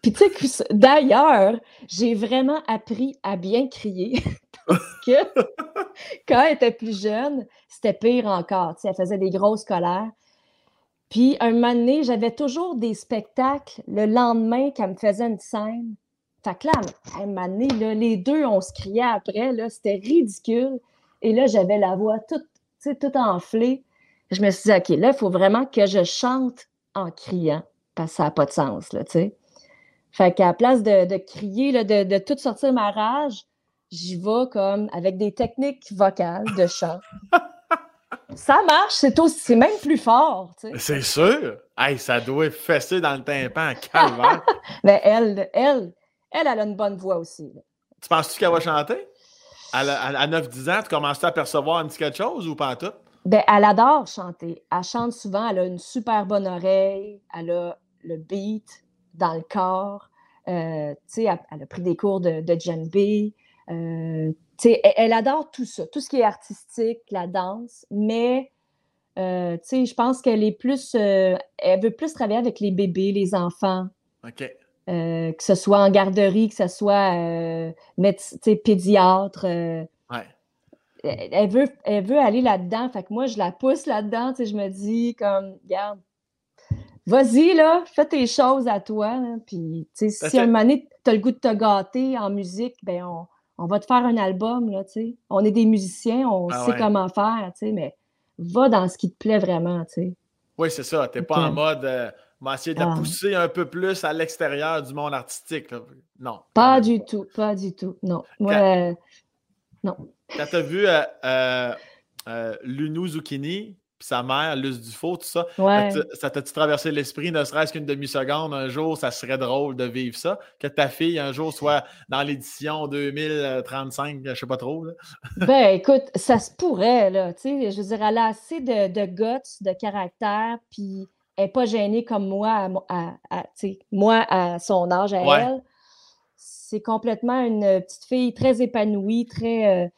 Puis tu sais, d'ailleurs, j'ai vraiment appris à bien crier Parce que quand elle était plus jeune, c'était pire encore. Tu sais, elle faisait des grosses colères. Puis, un moment donné, j'avais toujours des spectacles le lendemain qu'elle me faisait une scène. Fait que là, un moment donné, là, les deux, on se criait après. Là, c'était ridicule. Et là, j'avais la voix toute, toute enflée. Je me suis dit, OK, là, il faut vraiment que je chante en criant, parce que ça n'a pas de sens, là, tu sais. Fait qu'à la place de, de crier, là, de, de tout sortir ma rage, j'y vais comme avec des techniques vocales de chant. Ça marche, c'est aussi, c'est même plus fort. Tu sais. C'est sûr. Hey, ça doit fesser dans le tympan, calme. Mais elle, elle, elle, elle a une bonne voix aussi. tu penses-tu qu'elle va chanter? À, la- à- à 9-10 ans, tu commences à percevoir un petit quelque chose ou pas tout? Ben, elle adore chanter. Elle chante souvent, elle a une super bonne oreille, elle a le beat dans le corps. Euh, tu sais, elle, elle a pris des cours de, de djembé. Euh, sais, elle, elle adore tout ça, tout ce qui est artistique, la danse, mais euh, je pense qu'elle est plus, euh, elle veut plus travailler avec les bébés, les enfants, OK. euh, que ce soit en garderie, que ce soit pédiatre. Ouais. elle veut, elle veut aller là-dedans. Fait que moi, je la pousse là-dedans. Je me dis, comme, regarde, vas-y, là, fais tes choses à toi. là. Puis, si à un moment donné, tu as le goût de te gâter en musique, ben on, on va te faire un album, là, tu sais. On est des musiciens, on Ah sait ouais. comment faire, tu sais, mais va dans ce qui te plaît vraiment, tu sais. Oui, c'est ça. Tu n'es pas en mode euh, essayer de la Ah. pousser un peu plus à l'extérieur du monde artistique. là. Non. Pas du tout, pas du tout. Non. Moi, Quand- euh, non. Quand tu as vu euh, euh, Lunou Zucchini, sa mère, Luce Dufault, tout ça, Ouais. ça t'a- ça t'a-tu traversé l'esprit, ne serait-ce qu'une demi-seconde, un jour, ça serait drôle de vivre ça? Que ta fille, un jour, soit dans l'édition 2035, je sais pas trop. Là. Ben, écoute, ça se pourrait, là, tu sais, je veux dire, elle a assez de, de guts, de caractère, puis elle n'est pas gênée comme moi, à, moi, à son âge, à Ouais. elle. C'est complètement une petite fille très épanouie, très... euh,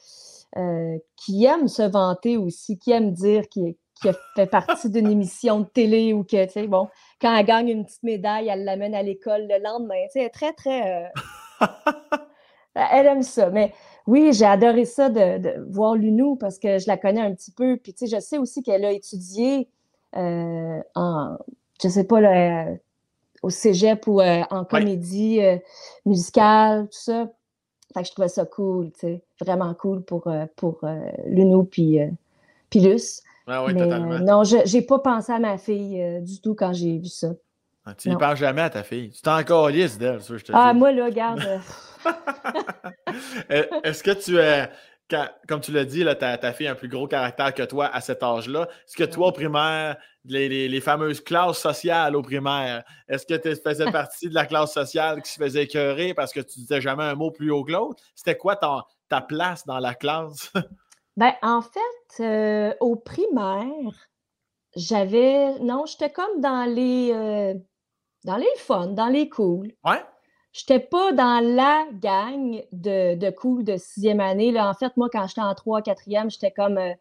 euh, qui aime se vanter aussi, qui aime dire qu'il qui a fait partie d'une émission de télé ou que, tu sais, bon, quand elle gagne une petite médaille, elle l'amène à l'école le lendemain. Tu sais, elle est très, très... euh, elle aime ça. Mais oui, j'ai adoré ça de, de voir Lunou parce que je la connais un petit peu. Puis, tu sais, je sais aussi qu'elle a étudié euh, en, je sais pas, là, euh, au cégep ou euh, en comédie musicale, tout ça. Fait que je trouvais ça cool, tu sais, vraiment cool pour, pour Lunou puis, puis Luce. Ah oui, Mais totalement. euh, non, je j'ai pas pensé à ma fille euh, du tout quand j'ai vu ça. Ah, tu n'y penses jamais à ta fille. Tu t'en calisses d'elle, ça, je te Ah, dis. moi, là, regarde. euh, Est-ce que tu es, quand- comme tu l'as dit, là, ta, ta fille a un plus gros caractère que toi à cet âge-là. Est-ce que toi, au primaire, les, les- les fameuses classes sociales au primaire, est-ce que tu faisais partie de la classe sociale qui se faisait écœurer parce que tu disais jamais un mot plus haut que l'autre? C'était quoi ton- ta place dans la classe? Ben, en fait, euh, au primaire, j'avais. Non, j'étais comme dans les. euh, dans les fun, dans les cool. ouais? J'étais pas dans la gang de, de cool de sixième année. Là. En fait, moi, quand j'étais en trois, quatrième, j'étais comme euh,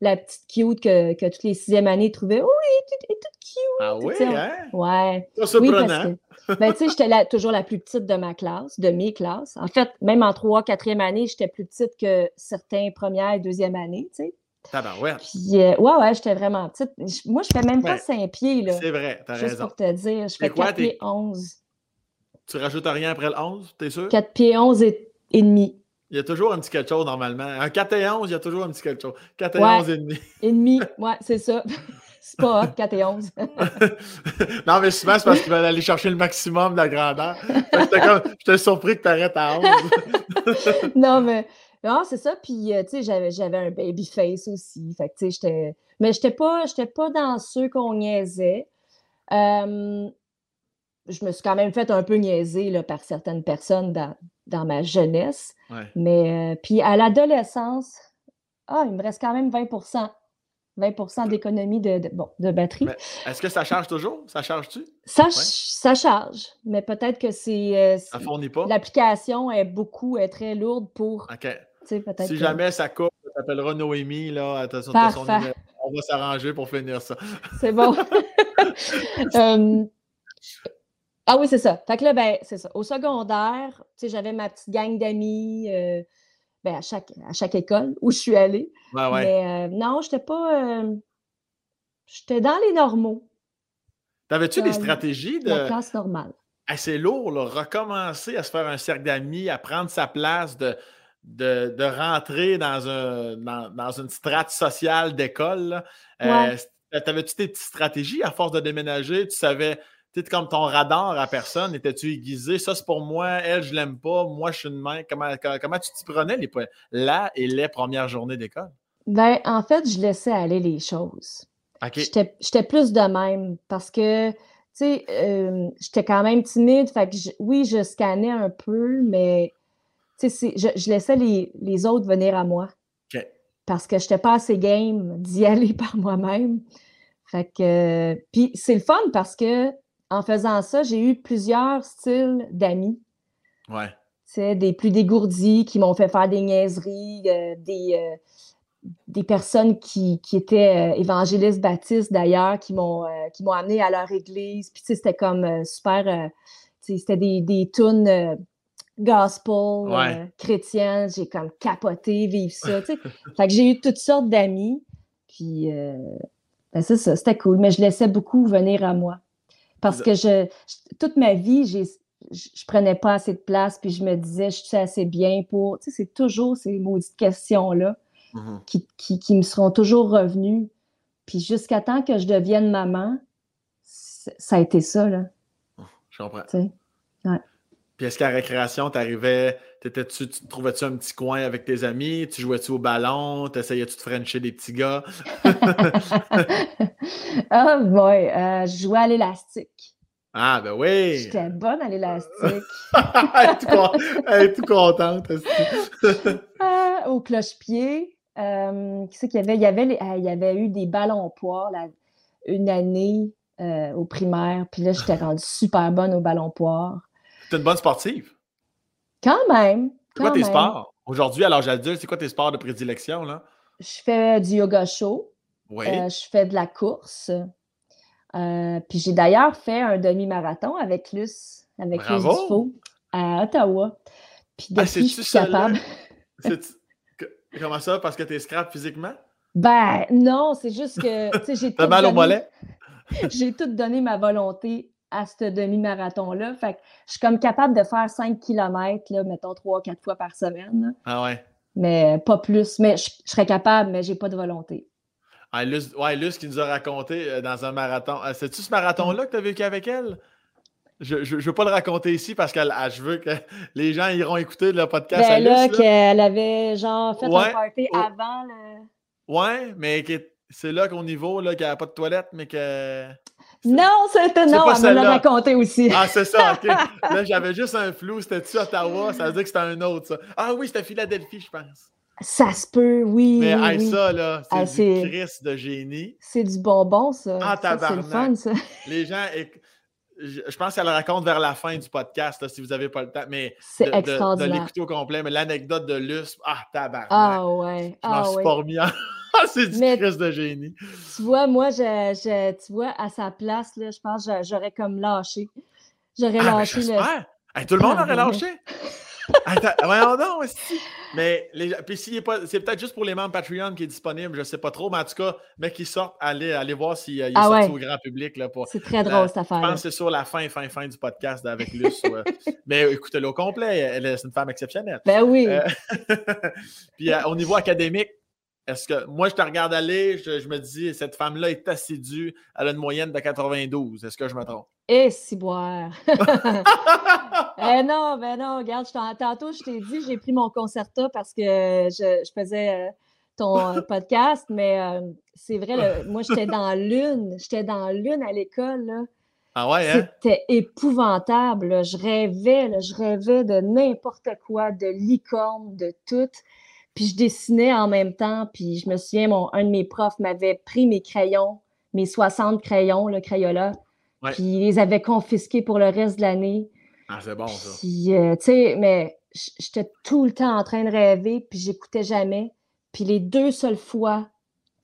la petite cute que, que toutes les sixième années trouvaient. Oui, elle est toute- cute. Ah tu oui, hein? Ouais. Oui, parce que, ben, tu sais, j'étais toujours la plus petite de ma classe, de mes classes. En fait, même en trois, quatrième année, j'étais plus petite que certains première et deuxième année, tu sais. Tabarouette. Puis, euh, ouais, ouais, j'étais vraiment petite. Moi, je fais même pas. 5 pieds, là. C'est vrai, t'as Juste raison. pour te dire. Je fais quoi, 4 t'es- pieds 11. Tu rajoutes rien après le 11, t'es sûr? 4 pieds 11 et, et demi. Il y a toujours un petit quelque chose normalement. Un 4 et 11, il y a toujours un petit quelque chose. 4 et Ouais. 11 et demi. Et demi, ouais, c'est ça. c'est pas hot, 4 et 11. non, mais souvent, c'est parce qu'ils veulent aller chercher le maximum de la grandeur. J'étais comme, j'étais surpris que tu arrêtes à 11. non, mais non, c'est ça. Puis, euh, tu sais, j'avais, j'avais un baby face aussi. Fait que, tu sais, j'étais. Mais j'étais pas, j'étais pas dans ceux qu'on niaisait. Euh, je me suis quand même fait un peu niaiser là, par certaines personnes dans, dans ma jeunesse. Ouais. Mais, euh, puis à l'adolescence, ah, il me reste quand même 20% 20% d'économie de, de- bon, de batterie. Est-ce que ça charge toujours? Ça charge-tu? Ça, ça charge, mais peut-être que c'est, euh, Ça c'est- fournit pas? l'application est beaucoup, est très lourde pour, OK. Si que- jamais ça coupe, t'appelleras Noémie, là. t'as son- numéro. On va s'arranger pour finir ça. C'est bon. Euh, Ah oui, c'est ça. Fait que là, ben, c'est ça. Au secondaire, tu sais, j'avais ma petite gang d'amis. euh, ben, à, chaque, à chaque école où je suis allée. Ouais. Mais euh, non, j'étais pas. euh, j'étais dans les normaux, T'avais-tu des dans stratégies la de. classe normale. assez lourd, là, recommencer à se faire un cercle d'amis, à prendre sa place, de, de, de rentrer dans, un, dans, dans une strate sociale d'école. Euh, T'avais-tu tes petites stratégies à force de déménager? Tu savais, tu sais, comme ton radar à personne, étais-tu aiguisé? Ça, c'est pour moi, elle, je l'aime pas, moi, je suis une main. Comment, comment, comment tu t'y prenais les, la et les premières journées d'école? Ben, en fait, je laissais aller les choses. OK. J'étais plus de même parce que, tu sais, euh, j'étais quand même timide. Fait que je- oui, je scannais un peu, mais tu sais, je, je laissais les, les autres venir à moi OK. parce que je n'étais pas assez game d'y aller par moi-même. Fait que, puis c'est le fun parce que en faisant ça, j'ai eu plusieurs styles d'amis. Ouais. Tu sais, des plus dégourdis qui m'ont fait faire des niaiseries, euh, des, euh, des personnes qui, qui étaient euh, évangélistes baptistes d'ailleurs, qui m'ont qui m'ont amené à leur église. Puis c'était comme super, c'était des, des tunes gospel, Ouais. chrétiennes. J'ai comme capoté, vivre ça. fait que j'ai eu toutes sortes d'amis. Puis ben, c'est ça, c'était cool. Mais je laissais beaucoup venir à moi. Parce que je, je- toute ma vie, j'ai je, je prenais pas assez de place, puis je me disais, je suis assez bien pour. Tu sais, c'est toujours ces maudites questions-là Mhm. qui, qui, qui me seront toujours revenues. Puis jusqu'à temps que je devienne maman, ça a été ça, là. Je comprends. Tu sais. Puis est-ce qu'à la récréation, t'arrivais, t'étais-tu, tu te trouvais-tu un petit coin avec tes amis? Tu jouais-tu au ballon? T'essayais-tu de frencher des petits gars? ah, boy, euh, je jouais à l'élastique. Ah, ben oui! J'étais bonne à l'élastique. elle, est tout contente. Ah, au cloche-pied. Euh, c'est qu'il y avait? Il y avait, les- il y avait eu des ballons au poire là, une année euh, au primaire. Puis là, j'étais rendue super bonne au ballon poire. T'es une bonne sportive. Quand même. C'est quoi tes même. sports? Aujourd'hui, à l'âge adulte, c'est quoi tes sports de prédilection, là? Je fais du yoga chaud. Oui. Euh, je fais de la course. Euh, puis j'ai d'ailleurs fait un demi-marathon avec Luce, avec Luce! Dufault à Ottawa. Puis Ah, depuis, je suis capable. Comment ça? Parce que t'es scrap physiquement? Ben non, c'est juste que j'ai tout mal au mollet? J'ai tout donné ma volonté à ce demi-marathon-là. Fait que je suis comme capable de faire 5 km, là, mettons 3-4 fois par semaine. là. Ah ouais. Mais pas plus. Mais je, je serais capable, mais j'ai pas de volonté. Ah, Luce, ouais, Luce qui nous a raconté euh, dans un marathon. Euh, C'est-tu ce marathon-là que tu as vécu avec elle? Je ne veux pas le raconter ici parce que je veux que les gens iront écouter le podcast à Ben là, Luce. là. qu'elle avait genre fait Ouais. un party Oh. avant le. Ouais, mais c'est là qu'au niveau, là, qu'il n'y a pas de toilette, mais que. Non, c'était non, pas elle me l'a raconté aussi. Ah, c'est ça, ok. Là, j'avais juste un flou. C'était-tu Ottawa? Ça veut dire que c'était un autre, ça. Ah oui, c'était Philadelphie, je pense. Ça se peut, oui. Mais oui, hey, oui. ça, là, c'est Ah, du de génie. C'est du bonbon, ça. Ah, Ça, c'est le fun, ça. Les gens. éc- Je je pense qu'elle le raconte vers la fin du podcast, là, si vous n'avez pas le temps. Mais C'est de, de- de l'écouter au complet. Mais l'anecdote de Luce, ah, tabarnak. Ah ouais. je m'en Ah suis ouais. pas remis en- Ah, c'est du Mais- de génie. Tu vois, moi, je, je- tu vois, à sa place, là, je pense que j'a- j'aurais comme lâché. J'aurais Ah, ben, lâché le. Hey, tout le monde aurait Tabarnak. lâché. Attends, voyons donc, esti. Mais les, puis s'il est pas, c'est peut-être juste pour les membres Patreon qui est disponible, je sais pas trop, mais en tout cas, mais qui sortent, allez, allez voir s'il euh, il est Ah sorti ouais. au grand public là, pour, C'est très drôle, cette Je affaire-là. pense que c'est sur la fin, fin, fin du podcast avec Luce. ouais. Mais écoutez-le au complet. Elle est c'est une femme exceptionnelle. Ben oui. Euh, Puis euh, au niveau académique, est-ce que moi je te regarde aller, je, je me dis cette femme-là est assidue, elle a une moyenne de 92. Est-ce que je me trompe? Et si boire. Eh non, ben non, regarde, je tantôt, je t'ai dit, j'ai pris mon concerta parce que je, je faisais euh, ton euh, podcast, mais euh, c'est vrai, le- moi, j'étais dans l'une, j'étais dans l'une à l'école, là. Ah ouais, hein? C'était épouvantable. là. Je rêvais, là, je rêvais de n'importe quoi, de licorne, de tout. Puis je dessinais en même temps. Puis je me souviens, mon, un de mes profs m'avait pris mes crayons, mes 60 crayons, le Crayola, Ouais. puis il les avait confisqués pour le reste de l'année. Ah, c'est bon ça. Puis, euh, tu sais, mais j'étais tout le temps en train de rêver, puis j'écoutais jamais. Puis les deux seules fois,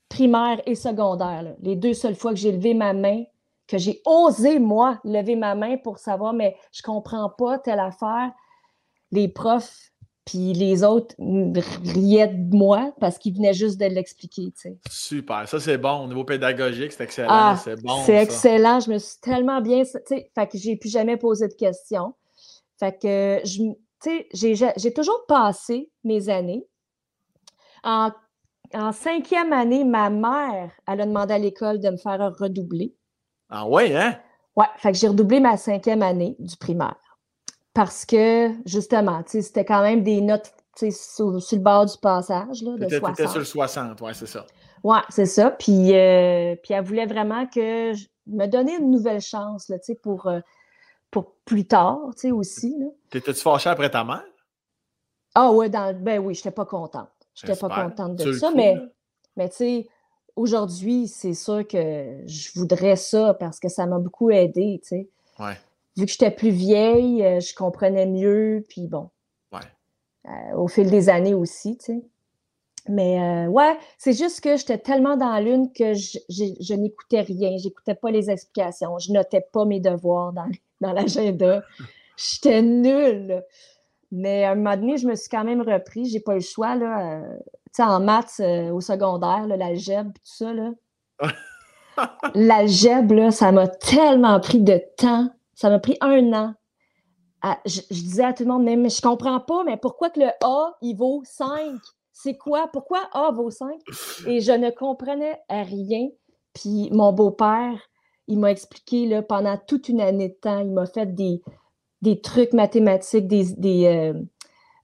primaire et secondaire, là, les deux seules fois que j'ai levé ma main, que j'ai osé, moi, lever ma main pour savoir, mais je comprends pas telle affaire, les profs Puis les autres riaient de moi parce qu'ils venaient juste de l'expliquer. Super. Ça, c'est bon. Au niveau pédagogique, c'est excellent. Ah, c'est bon. C'est excellent. Je me suis tellement bien. Fait que j'ai plus jamais posé de questions. Fait que je, j'ai toujours passé mes années. En, en, cinquième année, ma mère, elle a demandé à l'école de me faire redoubler. Ah ouais, hein? Ouais, fait que j'ai redoublé ma cinquième année du primaire parce que, justement, c'était quand même des notes sur, sur, le bord du passage là, de 60. C'était sur le 60, oui, c'est ça. Oui, c'est ça. Puis, euh, puis elle voulait vraiment que je me donner une nouvelle chance là, pour, euh, pour plus tard aussi. T'étais-tu fâchée après ta mère? Ah ouais, dans, ben oui, je n'étais pas contente. Je n'étais pas contente de ça, mais, mais tu sais, aujourd'hui, c'est sûr que je voudrais ça parce que ça m'a beaucoup aidé, tu sais. Ouais vu que j'étais plus vieille, euh, je comprenais mieux, puis bon. Ouais. Euh, au fil des années aussi, tu sais. Mais euh, ouais, c'est juste que j'étais tellement dans l'une que je, je, n'écoutais rien, j'écoutais pas les explications, je notais pas mes devoirs dans, dans l'agenda. J'étais nulle. Mais à un moment donné, je me suis quand même repris, j'ai pas eu le choix, là. tu sais, en maths au secondaire, l'algèbre, tout ça, là. l'algèbre, là, ça m'a tellement pris de temps ça m'a pris un an. je, disais à tout le monde, mais, je je comprends pas, mais pourquoi que le A, il vaut 5? C'est quoi? Pourquoi A vaut 5? Et je ne comprenais rien. Puis mon beau-père, il m'a expliqué là, pendant toute une année de temps, il m'a fait des, des trucs mathématiques, des, des, euh,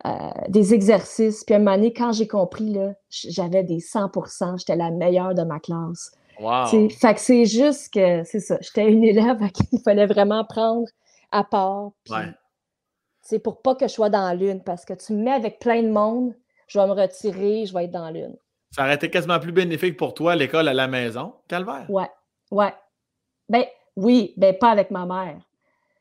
euh, des exercices. Puis à un moment donné, quand j'ai compris, j'avais des 100% j'étais la meilleure de ma classe. Fait que c'est juste que, c'est ça, j'étais une élève à qui il fallait vraiment prendre à part. C'est pour pas que je sois dans l'une, parce que tu me mets avec plein de monde, je vais me retirer, je vais être dans l'une. Ça aurait été quasiment plus bénéfique pour toi, l'école à la maison, Calvaire? Ouais, ouais. Ben oui, ben pas avec ma mère.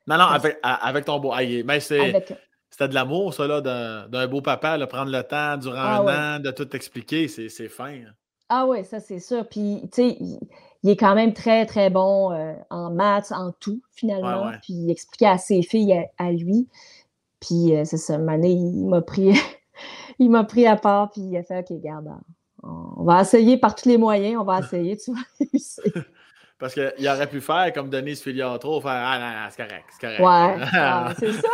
Non, non, avec, ton beau. Mais c'est. C'était de l'amour, ça, là, d'un beau papa, de prendre le temps durant ah un an de tout expliquer. C'est fin. Hein. Ah oui, ça c'est sûr. Puis, tu sais, il, est quand même très, très bon euh, en maths, en tout, finalement. Puis, il expliquait à ses filles, à, lui. Puis, euh, c'est ça, Mané, il m'a pris, il m'a pris à part, puis il a fait, OK, garde, on va essayer par tous les moyens, on va essayer, tu vas Parce qu'il aurait pu faire comme Denise Filiatro, faire Ah non, non c'est correct, c'est correct. Ouais, ah, c'est ça.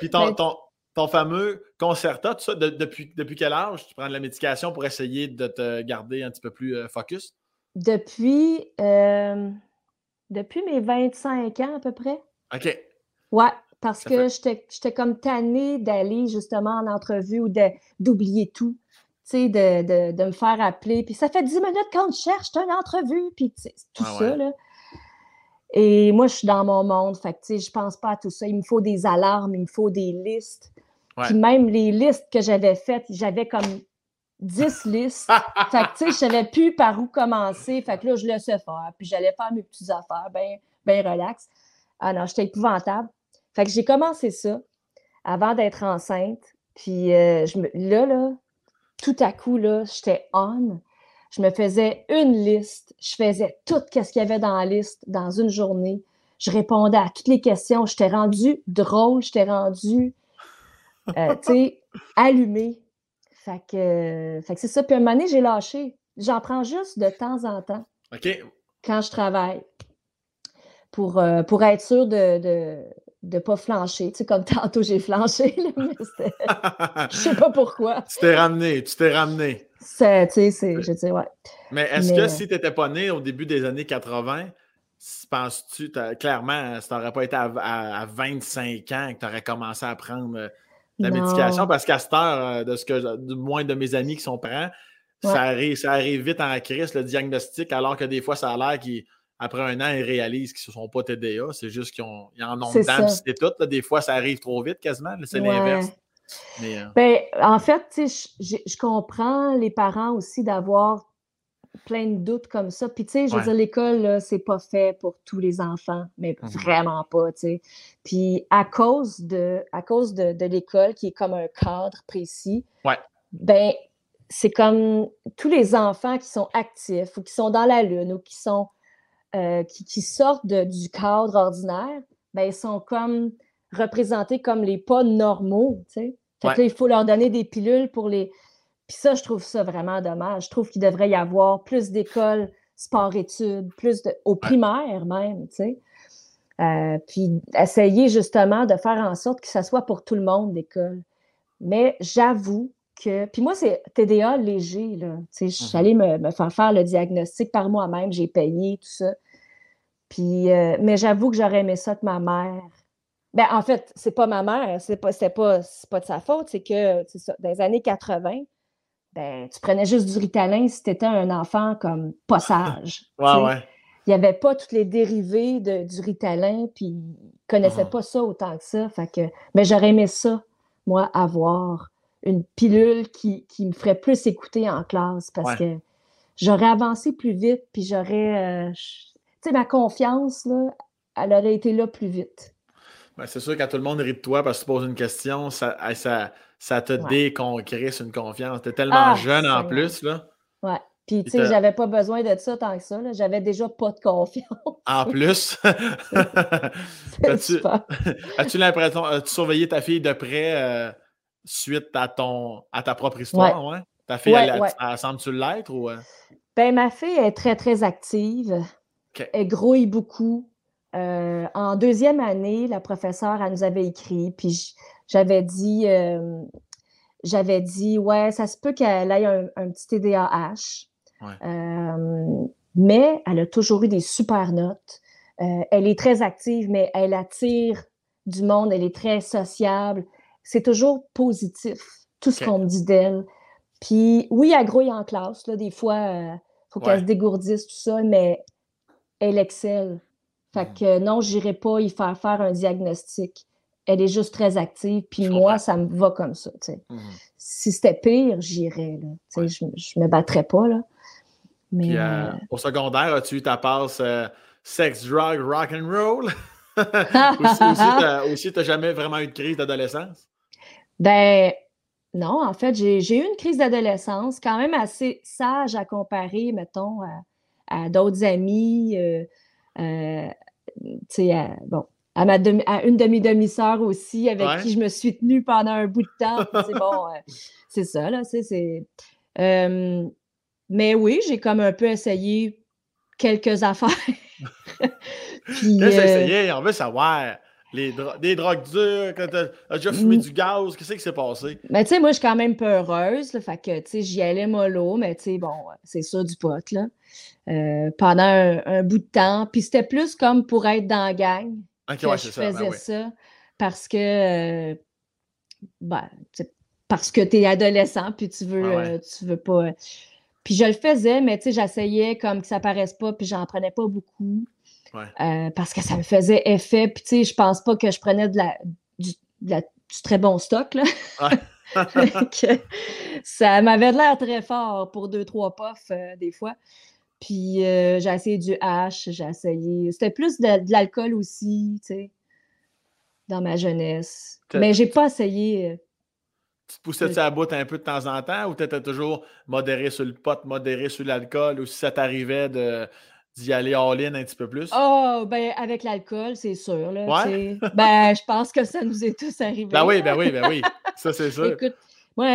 puis ton, ton, ton fameux concerta, tout ça, depuis, depuis quel âge tu prends de la médication pour essayer de te garder un petit peu plus euh, focus? Depuis, euh, depuis mes 25 ans à peu près. OK. Ouais, parce que j'étais comme tannée d'aller justement en entrevue ou d'oublier tout. Tu sais, de, de, me faire appeler. Puis ça fait 10 minutes qu'on te cherche, tu as une entrevue. Puis tout ça, là. Et moi, je suis dans mon monde. Fait que, tu sais, je pense pas à tout ça. Il me faut des alarmes, il me faut des listes. Puis même les listes que j'avais faites, j'avais comme 10 listes. fait que, tu sais, je savais plus par où commencer. Fait que là, je laissais faire. Puis j'allais faire mes petites affaires, bien ben relax. Ah non, j'étais épouvantable. Fait que j'ai commencé ça avant d'être enceinte. Puis euh, je me, là, là, tout à coup, là, j'étais on. Je me faisais une liste. Je faisais tout ce qu'il y avait dans la liste dans une journée. Je répondais à toutes les questions. J'étais rendue drôle. J'étais rendue euh, tu sais, allumé. Fait que, fait que c'est ça. Puis un moment donné, j'ai lâché. J'en prends juste de temps en temps. OK. Quand je travaille. Pour, euh, pour être sûr de, de, de pas flancher. Tu sais, comme tantôt, j'ai flanché, mais je sais pas pourquoi. Tu t'es ramené, tu t'es ramené. Tu sais, c'est, je dis, ouais. Mais est-ce que si tu n'étais pas né au début des années 80, penses-tu, clairement, ça n'aurait pas été à, 25 ans que tu aurais commencé à prendre la médication parce qu'à cette heure, euh, de ce que du moins de mes amis qui sont parents, ça, arrive, ça arrive vite en crise, le diagnostic, alors que des fois, ça a l'air qu'après un an, ils réalisent qu'ils ne sont pas TDA. C'est juste qu'ils en ont dedans, c'est tout. des fois, ça arrive trop vite quasiment. C'est l'inverse. Euh ben, en fait, je comprends les parents aussi d'avoir plein de doutes comme ça. Puis, tu sais, je veux dire, l'école, c'est pas fait pour tous les enfants, mais mmh vraiment pas, tu sais. Puis, à cause de, à cause de, l'école, qui est comme un cadre précis, ben, c'est comme tous les enfants qui sont actifs ou qui sont dans la lune ou qui sont, euh, qui, sortent du cadre ordinaire, ben, ils sont comme représentés comme les pas normaux, tu sais. Fait que là, il faut leur donner des pilules pour les... Puis ça, je trouve ça vraiment dommage. Je trouve qu'il devrait y avoir plus d'écoles sport-études, plus de... au primaire même, tu sais. Euh, puis essayer justement de faire en sorte que ça soit pour tout le monde l'école. Mais j'avoue que. Puis moi, c'est TDA léger, là. Tu sais, je suis allée me, faire faire le diagnostic par moi-même, j'ai payé, tout ça. Puis, euh, mais j'avoue que j'aurais aimé ça que ma mère. Ben, en fait, c'est pas ma mère, c'est pas, pas, pas de sa faute, c'est que, c'est ça, dans les années 80, ben, tu prenais juste du Ritalin si tu étais un enfant comme pas sage. ouais, ouais. Il n'y avait pas toutes les dérivés de, du Ritalin, puis ils ne connaissaient ah. pas ça autant que ça. Fait que, mais j'aurais aimé ça, moi, avoir une pilule qui, me ferait plus écouter en classe parce que j'aurais avancé plus vite, puis j'aurais. Euh, tu sais, ma confiance, là, elle aurait été là plus vite. Ben, c'est sûr, quand tout le monde rit de toi parce que tu poses une question, ça, ça, ça te ouais. une confiance. Tu es tellement ah, jeune en plus, là. Ouais. Puis, tu sais, j'avais pas besoin de ça tant que ça. J'avais déjà pas de confiance. En plus. As-tu l'impression, as-tu surveillé ta fille de près euh, suite à, ton, à ta propre histoire? Ouais. Ta fille, elle, semble-tu l'être? Ou... Euh? Ben, ma fille est très, très active. Elle grouille beaucoup. Euh, en deuxième année, la professeure, elle nous avait écrit, puis j'avais dit, j'avais dit, ouais, ça se peut qu'elle ait un, un petit TDAH. Euh, mais elle a toujours eu des super notes. Euh, elle est très active, mais elle attire du monde, elle est très sociable. C'est toujours positif, tout ce qu'on me dit d'elle. Puis oui, elle grouille en classe, là, des fois, il euh, faut qu'elle se dégourdisse, tout ça, mais elle excelle. Fait hmm. que non, j'irai pas y faire faire un diagnostic. Elle est juste très active, puis moi, ça me va comme ça. Hmm. Si c'était pire, j'irais. Je, je me battrais pas. Là. Puis, euh, euh, au secondaire, as-tu eu ta passe euh, sex, drug, rock and roll? aussi, tu n'as jamais vraiment eu de crise d'adolescence? Ben, non, en fait, j'ai eu une crise d'adolescence quand même assez sage à comparer, mettons, à, d'autres amis. tu sais, bon, à, ma à une de mes demi-sœurs aussi, avec qui je me suis tenue pendant un bout de temps. C'est bon, c'est ça, là, c'est. Mais oui, j'ai comme un peu essayé quelques affaires. Puis, euh... essayé? On veut savoir. Les des drogues dures, quand t'as déjà fumé du gaz, qu'est-ce qui s'est passé? Mais tu sais, moi, je suis quand même peureuse, là, fait que, tu sais, j'y allais mollo, mais tu sais, bon, c'est ça, du pot, là, euh, pendant un, bout de temps. Puis c'était plus comme pour être dans la gang Que je ben faisais ça, parce que, euh, ben, parce que t'es adolescent, puis tu veux, euh, tu veux pas puis je le faisais, mais tu sais, j'essayais comme que ça paraisse pas, puis j'en prenais pas beaucoup. Euh, parce que ça me faisait effet. Puis tu sais, je pense pas que je prenais de la, du, très bon stock, là. ça m'avait l'air très fort pour deux, trois puffs, euh, des fois. Puis euh, j'ai essayé du hash, j'ai essayé. C'était plus de, l'alcool aussi, tu sais, dans ma jeunesse. Mais j'ai pas essayé tu te poussais-tu à bout un peu de temps en temps ou tu étais toujours modéré sur le pot, modéré sur l'alcool ou si ça t'arrivait de d'y aller all-in un petit peu plus? Oh, ben avec l'alcool, c'est sûr. Là, ouais? ben, je pense que ça nous est tous arrivé. Ben oui, ben oui, ben oui. Ça, c'est sûr. Écoute, moi,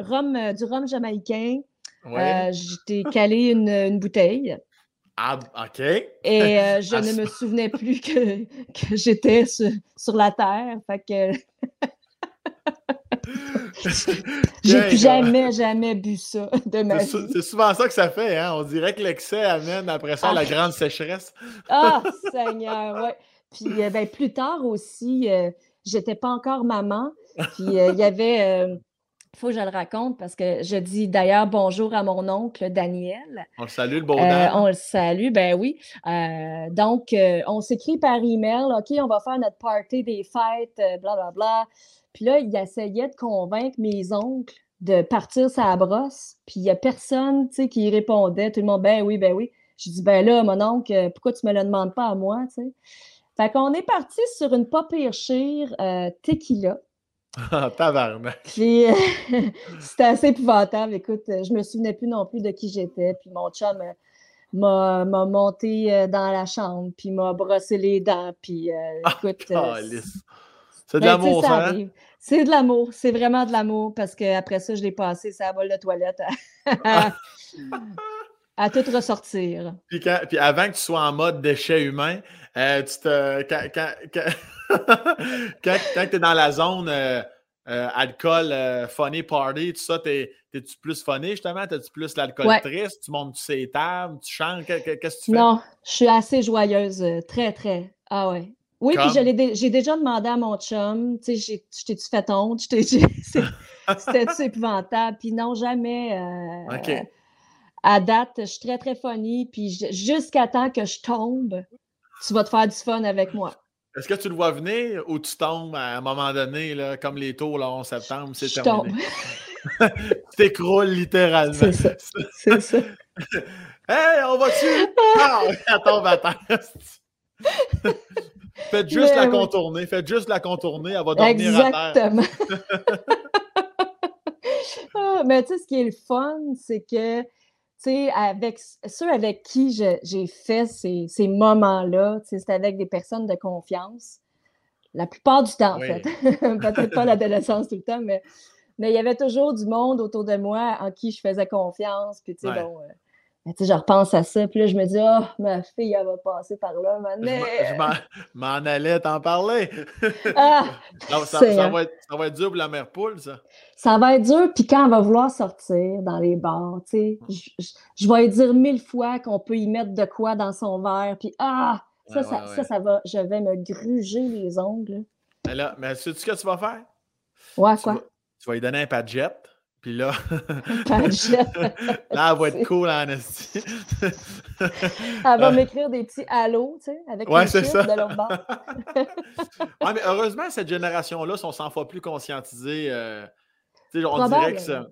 rhum, euh, du rhum jamaïcain, euh, j'étais calé une, une, bouteille. Ah, OK. Et euh, je ne me souvenais plus que, que j'étais sur, sur, la terre. Fait que. J'ai plus jamais, jamais bu ça de ma vie. C'est souvent ça que ça fait, hein? On dirait que l'excès amène après ça la ah. grande sécheresse. Ah, Seigneur, ouais. Puis euh, ben, plus tard aussi, euh, j'étais pas encore maman. Puis euh, il y avait. Faut que je le raconte parce que je dis d'ailleurs bonjour à mon oncle Daniel. On le salue, le beau On le salue, ben oui. donc, on s'écrit par email, OK, on va faire notre party des fêtes, blablabla. Bla, bla. Puis là, il essayait de convaincre mes oncles de partir sa brosse. Puis il n'y a personne qui répondait. Tout le monde, ben oui, ben oui. Je dis, ben là, mon oncle, pourquoi tu ne me le demandes pas à moi? sais? Fait qu'on est parti sur une pas pire euh, tequila. Ah, tabarnak! Puis c'était assez épouvantable. Écoute, je me souvenais plus non plus de qui j'étais. Puis mon chum euh, m'a, monté euh, dans la chambre, puis m'a brossé les dents. Puis ah, écoute, C'est de Ben, l'amour, ça ça, hein? C'est de l'amour, c'est vraiment de l'amour parce qu'après ça, je l'ai passé sa bol de toilette à, tout ressortir. Puis, quand- puis avant que tu sois en mode déchet humain, euh, tu te, quand, quand, quand, tu es dans la zone euh, euh, alcool, funny party, tout ça, t'es- t'es-tu plus funny justement? T'as-tu plus l'alcool Ouais. triste? Tu montes sur les tables? Tu chantes? Que- que- Qu'est-ce que tu fais? Non, je suis assez joyeuse, très, très. Ah ouais. Oui, puis Comme? dé- j'ai déjà demandé à mon chum, tu sais, je t'ai-tu fait honte? C'était-tu épouvantable? Puis non, jamais. OK. À date, je suis très, très funny, puis jusqu'à temps que je tombe, tu vas te faire du fun avec moi. Est-ce que tu le vois venir ou tu tombes à un moment donné, là, comme les tours le 11 septembre, c'est Je terminé? tombe. tu t'écroules littéralement. C'est ça. C'est ça. Hey, on va-tu? Ah, elle tombe à terre. Faites juste Mais la oui. contourner. Faites juste la contourner. Elle va dormir à terre. Exactement. Ah, mais tu sais, ce qui est le fun, c'est que, avec ceux avec qui j'ai fait ces, ces moments-là, c'est avec des personnes de confiance. La plupart du temps, en fait. Peut-être pas l'adolescence tout le temps, mais mais il y avait toujours du monde autour de moi en qui je faisais confiance. Puis, tu sais, Ouais. bon, tu sais, je repense à ça. Puis là, je me dis, oh, ma fille, elle va passer par là, maintenant. je m'en- allais t'en parler. Ah, Non, ça, ça va être, ça va être dur pour la mère poule, ça. Ça va être dur, puis quand elle va vouloir sortir dans les bars, tu sais, je, je- je vais lui dire mille fois qu'on peut y mettre de quoi dans son verre, puis ah, ça, Ouais, ça, ouais, ça, ça va, je vais me gruger les ongles. Mais là, mais sais-tu ce que tu vas faire? Ouais, Tu quoi? vas, tu vas lui donner un padjet. Puis là, là, elle va être cool en esti. Elle va m'écrire des petits allos, tu sais, avec Ouais, les ça. de bord. Mais heureusement, cette génération-là sont 100 fois plus conscientisés. euh, tu sais, on dirait que ça-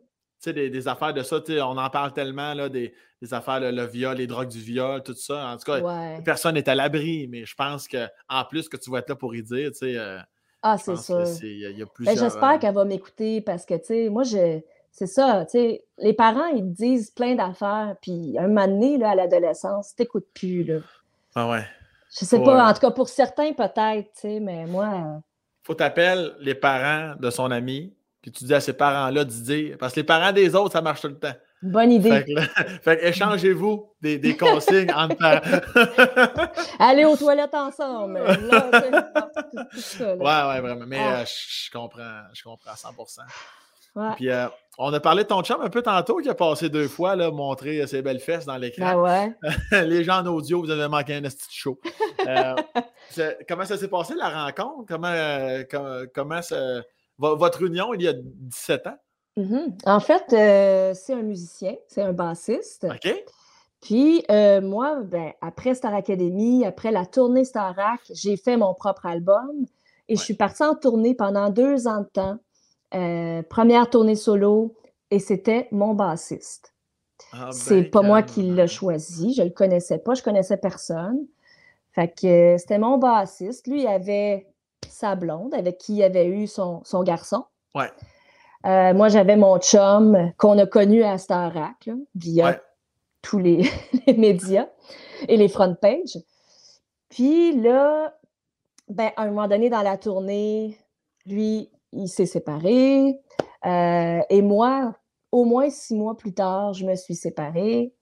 des, des affaires de ça, on en parle tellement, là, des, des affaires, le, le viol, les drogues du viol, tout ça. En tout cas, Ouais. personne n'est à l'abri, mais je pense qu'en plus que tu vas être là pour y dire, tu sais, euh, Ah, c'est pense sûr. que c'est- il y, a- il y a Ben, j'espère euh, qu'elle va m'écouter parce que, tu sais, moi, je, c'est ça, tu sais, les parents, ils te disent plein d'affaires, puis un moment donné, là, à l'adolescence, t'écoutes plus, là. Ah ouais. Je sais pas, en tout cas, pour certains, peut-être, tu sais, mais moi, euh, Faut t'appeler les parents de son ami, puis tu dis à ces parents-là de dire, parce que les parents des autres, ça marche tout le temps. bonne idée. Fait que, là- fait que échangez-vous des, des consignes entre parents. Aller aux toilettes ensemble. Là, tout, tout ça, là. Ouais, ouais, vraiment. Mais Ah. euh, je comprends, je comprends à 100%. Ouais. Puis euh, on a parlé de ton chum un peu tantôt qui a passé deux fois, là, montrer ses belles fesses dans Ben l'écran. ouais. Les gens en audio, vous avez manqué un petit show. Euh, comment ça s'est passé la rencontre? Comment, euh, com- comment ça- vo- votre union il y a 17 ans? Mhm. En fait, euh, c'est un musicien, c'est un bassiste. OK? Puis euh, moi, ben, après Star Academy, après la tournée Starac, j'ai fait mon propre album et je suis partie en tournée pendant deux ans de temps. Euh, première tournée solo et c'était mon bassiste. Ah, C'est ben, pas moi qui l'ai choisi, je le connaissais pas, je connaissais personne. Fait que euh, c'était mon bassiste. Lui, il avait sa blonde avec qui il avait eu son, son garçon. Ouais. Euh, moi, j'avais mon chum qu'on a connu à Starac là, via Ouais. tous les, les médias et les front pages. Puis là, ben, à un moment donné dans la tournée, lui, il s'est séparé. euh, et moi, au moins six mois plus tard, je me suis séparée.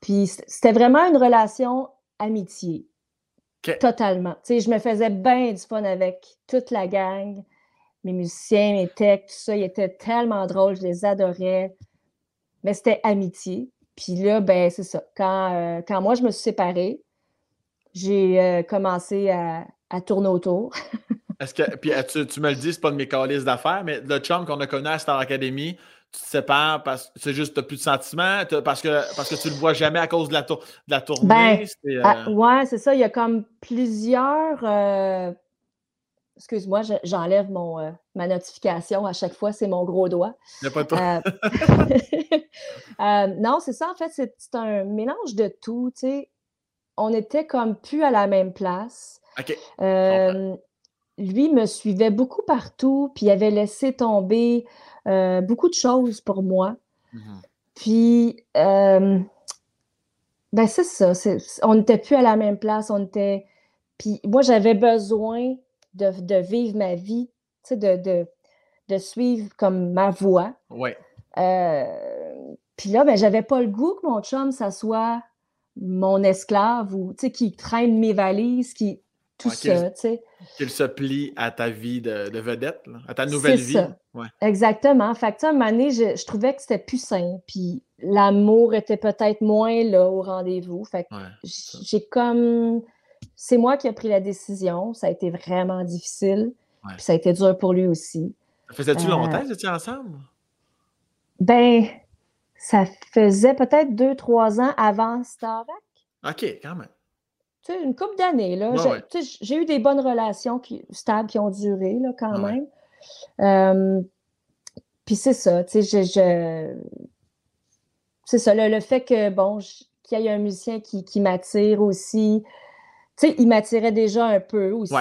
Puis c'était vraiment une relation amitié. Totalement. Tu sais, je me faisais bien du fun avec toute la gang, mes musiciens, mes techs, tout ça. Ils étaient tellement drôles, je les adorais. Mais c'était amitié. Puis là, ben, c'est ça. Quand, euh, quand moi, je me suis séparée, j'ai euh, commencé à, à tourner autour. Est-ce que, puis euh, tu, tu me le dis, c'est pas de mes calices d'affaires, mais le chum qu'on a connu à Star Academy, tu te sépares parce que c'est juste que tu plus de sentiments, t'as- parce que, parce que tu le vois jamais à cause de la, tour- de la tournée. Ben, c'est, euh, Ah, ouais, c'est ça. Il y a comme plusieurs. euh, Excuse-moi, je- j'enlève mon, euh, ma notification à chaque fois, c'est mon gros doigt. y a pas de Euh, euh, non, c'est ça, en fait, c'est c'est un mélange de tout, tu sais. On était comme plus à la même place. OK. Euh, lui me suivait beaucoup partout, puis il avait laissé tomber euh, beaucoup de choses pour moi. Mhm. Puis, euh, ben c'est ça, on n'était plus à la même place, on était... Puis moi, j'avais besoin de, vivre ma vie, de, de, de, suivre comme ma voix. Oui. puis là, ben, j'avais pas le goût que mon chum, ça soit mon esclave ou qui traîne mes valises, qui tout ça, tu sais. Qu'il se plie à ta vie de, vedette, à ta nouvelle vie. Ça. Exactement. Fait que, à un moment donné, je, trouvais que c'était plus sain. Puis l'amour était peut-être moins là au rendez-vous. Fait que j'ai comme. C'est moi qui ai pris la décision. Ça a été vraiment difficile. Puis ça a été dur pour lui aussi. Ça faisait-tu longtemps que vous étiez ensemble? Ben, ça faisait peut-être deux, trois ans avant Starvac. OK, quand même une couple d'années. Là. j'ai, eu des bonnes relations qui, stables qui ont duré là, quand même. puis c'est ça, tu sais, je, c'est ça, le, fait que, bon, qu'il y ait un musicien qui, qui m'attire aussi. Tu sais, il m'attirait déjà un peu aussi.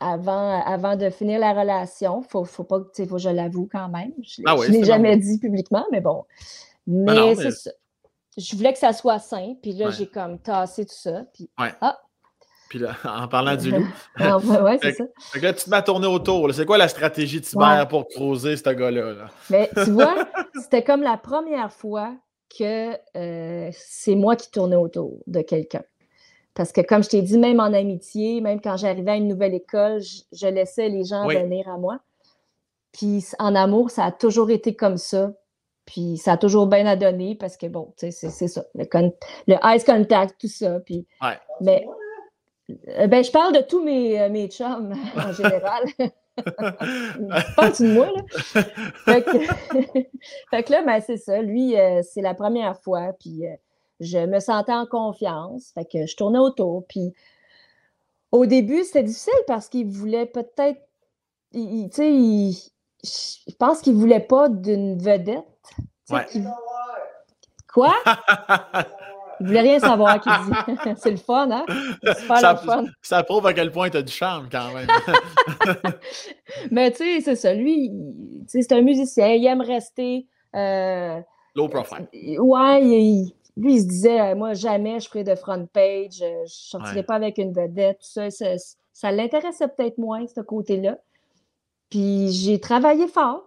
Avant, avant de finir la relation. Faut, faut pas faut que je l'avoue quand même. Je, ne ah l'ai jamais dit publiquement, mais bon. mais... c'est ça je voulais que ça soit sain, puis là, j'ai comme tassé tout ça. Puis, ah! Puis là, en parlant du loup. ah, ouais, c'est ça. Fait que là, tu te mets à tourner autour. C'est quoi la stratégie de Tiber pour creuser ce gars-là? Mais tu vois, c'était comme la première fois que euh, c'est moi qui tournais autour de quelqu'un. Parce que, comme je t'ai dit, même en amitié, même quand j'arrivais à une nouvelle école, je, laissais les gens venir à moi. Puis en amour, ça a toujours été comme ça. Puis ça a toujours bien à donner parce que, bon, tu sais, c'est ça. Le, le ice contact, tout ça. Puis, Mais, euh, ben, je parle de tous mes, euh, mes chums en général. Parle-tu de moi, là? Fait que, là, ben, c'est ça. Lui, euh, c'est la première fois. Puis je me sentais en confiance. Fait que je tournais autour. Puis au début, c'était difficile parce qu'il voulait peut-être. Tu sais, je pense qu'il voulait pas d'une vedette. Ouais. Quoi? Il voulait rien savoir qu'il dit. c'est le fun, hein? Ça, le fun. Ça prouve à quel point tu as du charme quand même. Mais tu sais, c'est ça. Lui, c'est un musicien. Il aime rester. Euh, Low profile. Ouais, lui, il se disait euh, Moi, jamais je ferai de front page. Je ne sortirai pas avec une vedette. Tout ça, ça, ça l'intéressait peut-être moins, ce côté-là. Puis j'ai travaillé fort.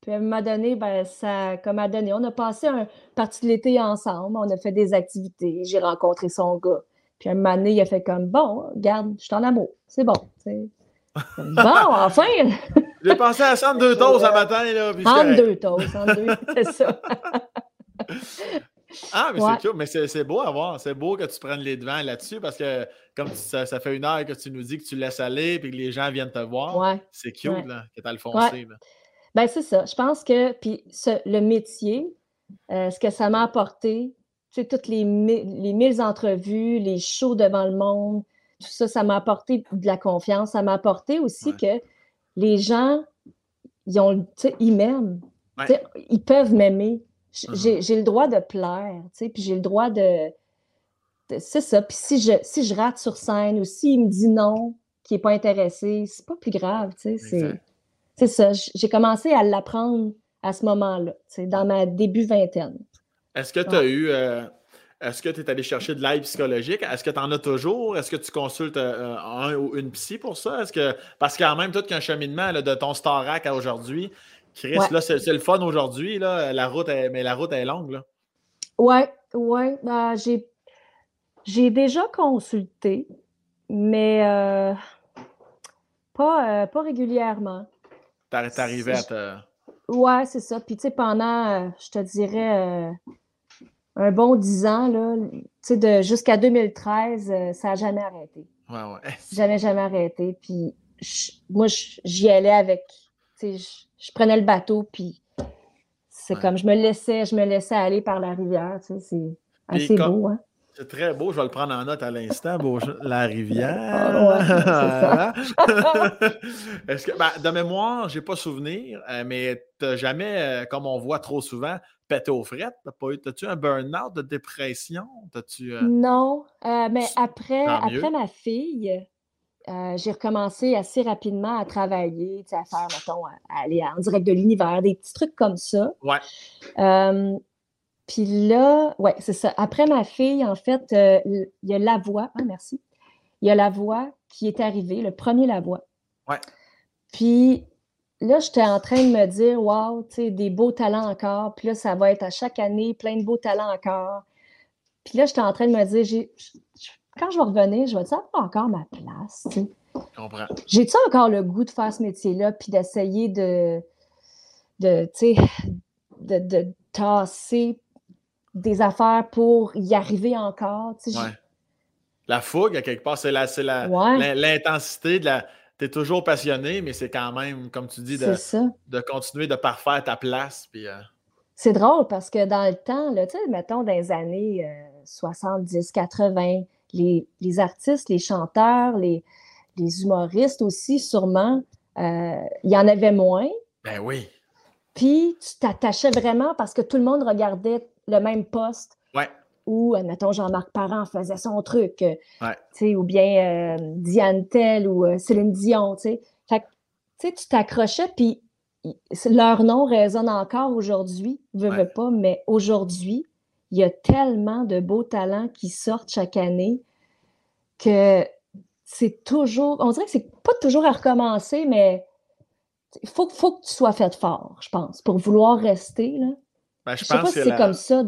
Puis à un moment donné, ben, ça comme a donné. On a passé une partie de l'été ensemble, on a fait des activités, j'ai rencontré son gars. Puis à un moment donné, il a fait comme Bon, regarde, je suis en amour, c'est bon. bon, enfin! J'ai pensé à 102 toasts ce matin. Là, puis 102 toasts, 102, c'est ça. Ah, mais c'est cool, mais c'est beau à voir. C'est beau que tu prennes les devants là-dessus parce que comme ça, fait une heure que tu nous dis que tu laisses aller et que les gens viennent te voir, c'est cute là, que tu as le foncé. Ben, c'est ça. Je pense que puis le métier, euh, ce que ça m'a apporté, tu sais, toutes les, les mille entrevues, les shows devant le monde, tout ça, ça m'a apporté de la confiance. Ça m'a apporté aussi que les gens, ils, ont, ils m'aiment. Ils peuvent m'aimer. Uh-huh. J'ai le droit de plaire, tu sais, puis j'ai le droit de. c'est ça. Puis si je, si je rate sur scène ou s'il me dit non, qui n'est pas intéressé, c'est pas plus grave, tu sais. C'est ça. J'ai commencé à l'apprendre à ce moment-là, dans ma début vingtaine. Est-ce que tu as eu. Euh, est-ce que tu es allé chercher de l'aide psychologique? Est-ce que tu en as toujours? Est-ce que tu consultes euh, un ou une psy pour ça? Est-ce que. Parce qu'en même, tout qu'un cheminement de ton Starac à aujourd'hui, Chris, là, c'est le fun aujourd'hui, là. La route est, mais la route est longue, là. Ouais, ouais. Ben, j'ai, déjà consulté, mais euh, pas, euh, pas régulièrement. T'es arrivé à te. Ouais, c'est ça. Puis, tu sais, pendant, euh, je te dirais, un bon dix ans, là, tu sais, jusqu'à 2013, ça n'a jamais arrêté. Ouais, ouais. Jamais, jamais arrêté. Puis, moi, j'y allais avec, je prenais le bateau, puis c'est comme je me laissais, je me laissais aller par la rivière. C'est assez beau. Hein? C'est très beau, je vais le prendre en note à l'instant, la rivière. Ah, Est-ce que, ben, de mémoire, je n'ai pas souvenir, euh, mais tu n'as jamais, euh, comme on voit trop souvent, pété aux frettes? T'as-tu un burn-out de dépression? -tu, euh, Non, mais après, après ma fille, euh, j'ai recommencé assez rapidement à travailler, à faire, mettons, à aller en direct de l'univers, des petits trucs comme ça. Ouais. Euh, puis là, ouais, c'est ça. Après ma fille, en fait, euh, il y a la voix. Ah, merci. Il y a la voix qui est arrivé, le premier La Voix. Ouais. Puis là, j'étais en train de me dire, wow, tu sais, des beaux talents encore. Puis là, ça va être à chaque année plein de beaux talents encore. Puis là, j'étais en train de me dire, quand je vais revenir, je vais avoir encore ma place, tu sais. comprends. J'ai-tu encore le goût de faire ce métier-là, puis d'essayer de, de, tu sais, de, de tasser des affaires pour y arriver encore, tu sais. Ouais. La fougue, à quelque part, c'est l'intensité la, de la tu es toujours passionné, mais c'est quand même, comme tu dis, de, de continuer de parfaire ta place. Puis, euh, C'est drôle parce que dans le temps, là, mettons dans les années 70, euh, 80, les, les, artistes, les chanteurs, les, les humoristes aussi, sûrement, euh, il y en avait moins. Ben oui. Puis tu t'attachais vraiment parce que tout le monde regardait le même poste. Ouais ou, admettons, Jean-Marc Parent faisait son truc, euh, ou bien euh, Diane Tell ou euh, Céline Dion, tu sais. tu t'accrochais, puis leur nom résonne encore aujourd'hui, veux, veux pas, mais aujourd'hui, il y a tellement de beaux talents qui sortent chaque année que c'est toujours, on dirait que c'est pas toujours à recommencer, mais il faut, faut que tu sois fait fort, je pense, pour vouloir rester, là. Ben, je, sais pas si c'est comme ça